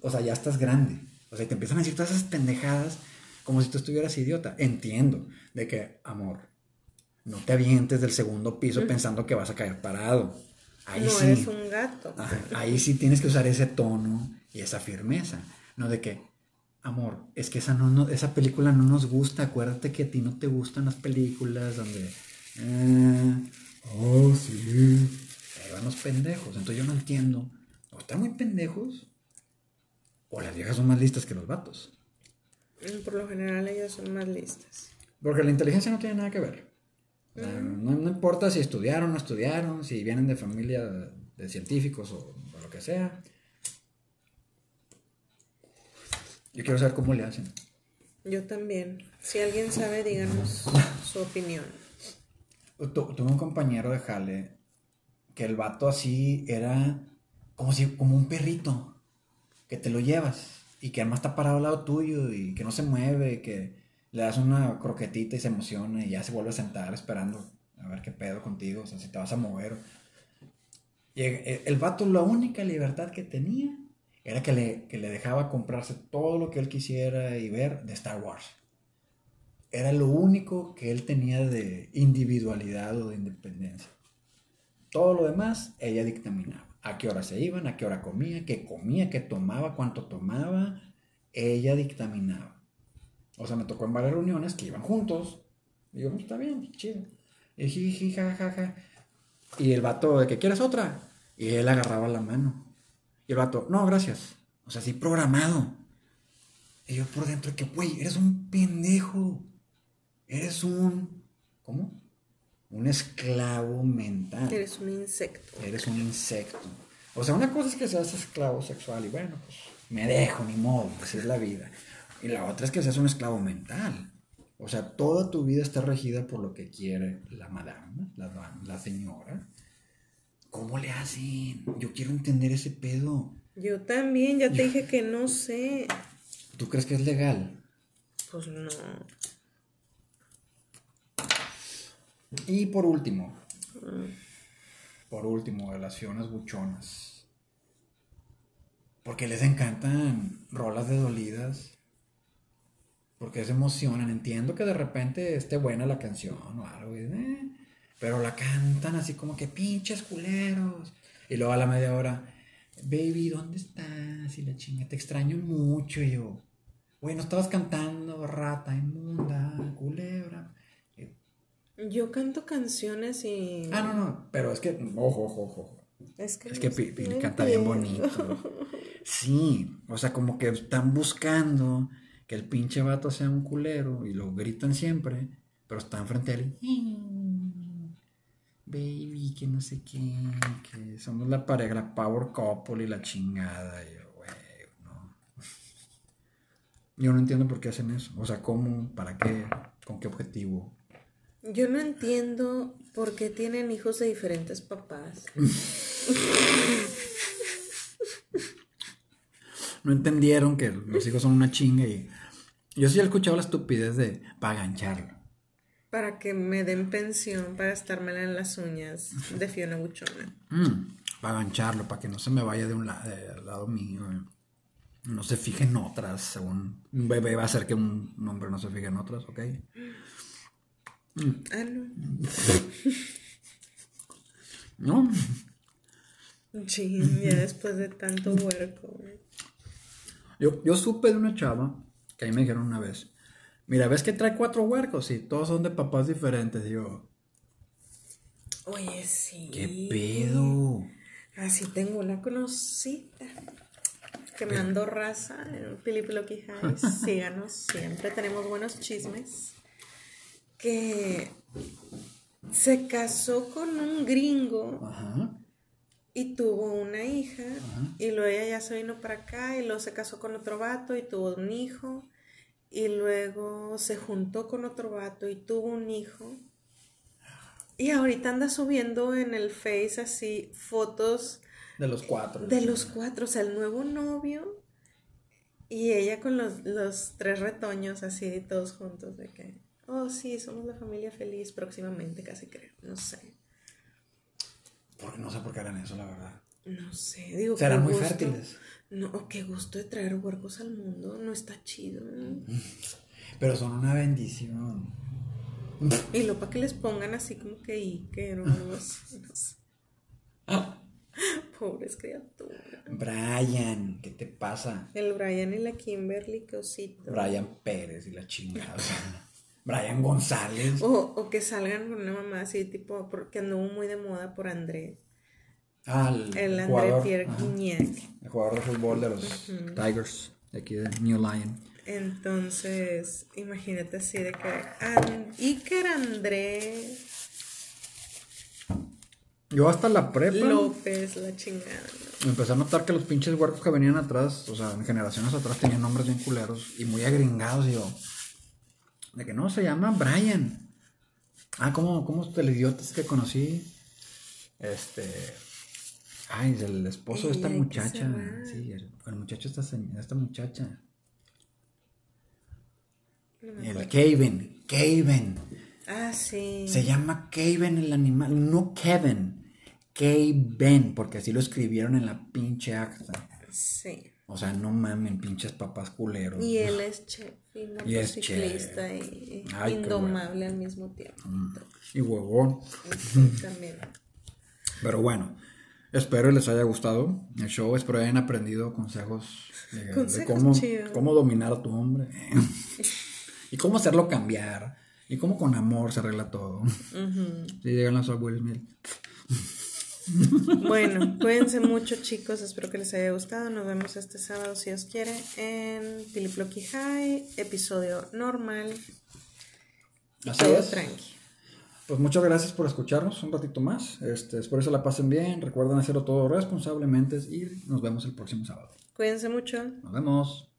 A: O sea, ya estás grande. O sea, te empiezan a decir todas esas pendejadas como si tú estuvieras idiota. Entiendo de que, amor, no te avientes del segundo piso pensando que vas a caer parado.
B: Ahí no sí, eres un gato.
A: ahí sí tienes que usar ese tono y esa firmeza. No de que, amor, es que esa, no, esa película no nos gusta. Acuérdate que a ti no te gustan las películas donde... Eh, oh, sí. Ahí van los pendejos. Entonces yo no entiendo. O están muy pendejos o las viejas son más listas que los vatos.
B: Por lo general ellas son más listas.
A: Porque la inteligencia no tiene nada que ver no, importa si estudiaron o no estudiaron, si vienen de familia de científicos o, lo que sea. Yo quiero saber cómo le hacen.
B: Yo también. Si alguien sabe, díganos su opinión.
A: tuve un compañero de Jale que el vato así era como si como un perrito que te lo llevas y que además está parado al lado tuyo y que no se mueve, que le das una croquetita y se emociona y ya se vuelve a sentar esperando a ver qué pedo contigo, o sea, si te vas a mover. Y el, vato, la única libertad que tenía era que le, le dejaba comprarse todo lo que él quisiera y ver de Star Wars. Era lo único que él tenía de individualidad o de independencia. Todo lo demás, ella dictaminaba. A qué hora se iban, a qué hora comía, qué comía, qué tomaba, cuánto tomaba. Ella dictaminaba. O sea, me tocó en varias reuniones que iban juntos. Y yo, está bien, chido. Y jiji, jajaja. Y el vato, ¿de que quieres otra? Y él agarraba la mano. Y el vato, no, gracias. O sea, sí programado. Y yo por dentro, que, güey, eres un pendejo. Eres un. ¿Cómo? Un esclavo mental.
B: Eres un insecto.
A: Eres un insecto. O sea, una cosa es que seas esclavo sexual y bueno, pues me dejo, ni modo, así es la vida. Y la otra es que seas un esclavo mental. O sea, toda tu vida está regida por lo que quiere la madame, la, la señora. ¿Cómo le hacen? Yo quiero entender ese pedo.
B: Yo también, ya te dije que no sé.
A: ¿Tú crees que es legal?
B: Pues no.
A: Y por último, por último, relaciones buchonas. Porque les encantan rolas de dolidas. Porque se emocionan. Entiendo que de repente esté buena la canción o algo. Eh, pero la cantan así como que pinches culeros. Y luego a la media hora, baby, ¿dónde estás? Y la chinga, te extraño mucho. Y yo, bueno, estabas cantando, rata inmunda, culebra.
B: Yo canto canciones y.
A: Ah, no, no, pero es que. Ojo, ojo, ojo. Es que, es que Pili canta bien bonito. Sí, o sea, como que están buscando que el pinche vato sea un culero y lo gritan siempre, pero están frente a él. Baby, que no sé qué, que somos la pareja, la power couple y la chingada. Y yo, güey, no. Yo no entiendo por qué hacen eso. O sea, ¿cómo? ¿Para qué? ¿Con qué objetivo?
B: Yo no entiendo por qué tienen hijos de diferentes papás.
A: no entendieron que los hijos son una chinga y yo sí he escuchado la estupidez de para gancharlo.
B: Para que me den pensión para estármela en las uñas de Fiona Buchona.
A: Mm, para gancharlo, para que no se me vaya de un lado, lado mío. No se fije en otras, según un bebé va a hacer que un hombre no se fije en otras, ¿ok?
B: Ah, no.
A: ¿No?
B: Sí, ya después de tanto huerco.
A: Yo, yo supe de una chava que ahí me dijeron una vez. Mira, ves que trae cuatro huercos y todos son de papás diferentes. Digo,
B: oye, sí.
A: ¿Qué pedo?
B: Así tengo una conocida que mandó raza en Piliploqui High. Síganos, siempre tenemos buenos chismes que se casó con un gringo y tuvo una hija y luego ella ya se vino para acá y luego se casó con otro vato y tuvo un hijo y luego se juntó con otro vato y tuvo un hijo y ahorita anda subiendo en el Face así fotos
A: de los cuatro.
B: De los cuatro, o sea, el nuevo novio y ella con los, los tres retoños así todos juntos de que oh sí, somos la familia feliz próximamente, casi creo, no sé.
A: Porque no sé por qué harán eso, la verdad.
B: No sé, digo
A: Serán muy fértiles.
B: No, qué gusto de traer huercos al mundo, no está chido.
A: Pero son una bendición.
B: Y lo para que les pongan así como que Iker o algo así, no sé. Pobres criaturas.
A: Brian, ¿qué te pasa?
B: El Brian y la Kimberly, qué osito.
A: Brian Pérez y la chingada. Brian González.
B: O, que salgan con una mamá así, tipo, porque anduvo muy de moda por André.
A: Ah, el,
B: el André Pierre Guignac.
A: El jugador de fútbol de los Tigers, de aquí de New Lion.
B: Entonces, imagínate así de que. And, Iker André.
A: Yo hasta la prepa.
B: López, la chingada.
A: Empecé a notar que los pinches huercos que venían atrás, o sea, en generaciones atrás, tenían nombres bien culeros y muy agringados. Y yo, de que no, se llama Brian. Ah, ¿cómo, cómo el idiota que conocí? Este. Ay, el esposo de esta muchacha. Sí, el, muchacho de esta, esta muchacha. el Kevin. Kevin.
B: Ah, sí.
A: Se llama Kevin el animal. No Kevin. Kevin, porque así lo escribieron en la pinche acta.
B: Sí.
A: O sea, no mamen, pinches papás culeros.
B: Y él es chef y motociclista y, indomable al mismo tiempo.
A: Y huevón.
B: también.
A: Pero bueno, espero les haya gustado el show. Espero hayan aprendido consejos, de, cómo, cómo, dominar a tu hombre. y cómo hacerlo cambiar. Y cómo con amor se arregla todo. Si llegan las Will
B: Bueno, cuídense mucho chicos, espero que les haya gustado. Nos vemos este sábado si Dios quiere en Tiliploqui High, episodio normal.
A: Así es. tranqui. Pues muchas gracias por escucharnos un ratito más. Este, espero que se la pasen bien. Recuerden hacerlo todo responsablemente y nos vemos el próximo sábado.
B: Cuídense mucho.
A: Nos vemos.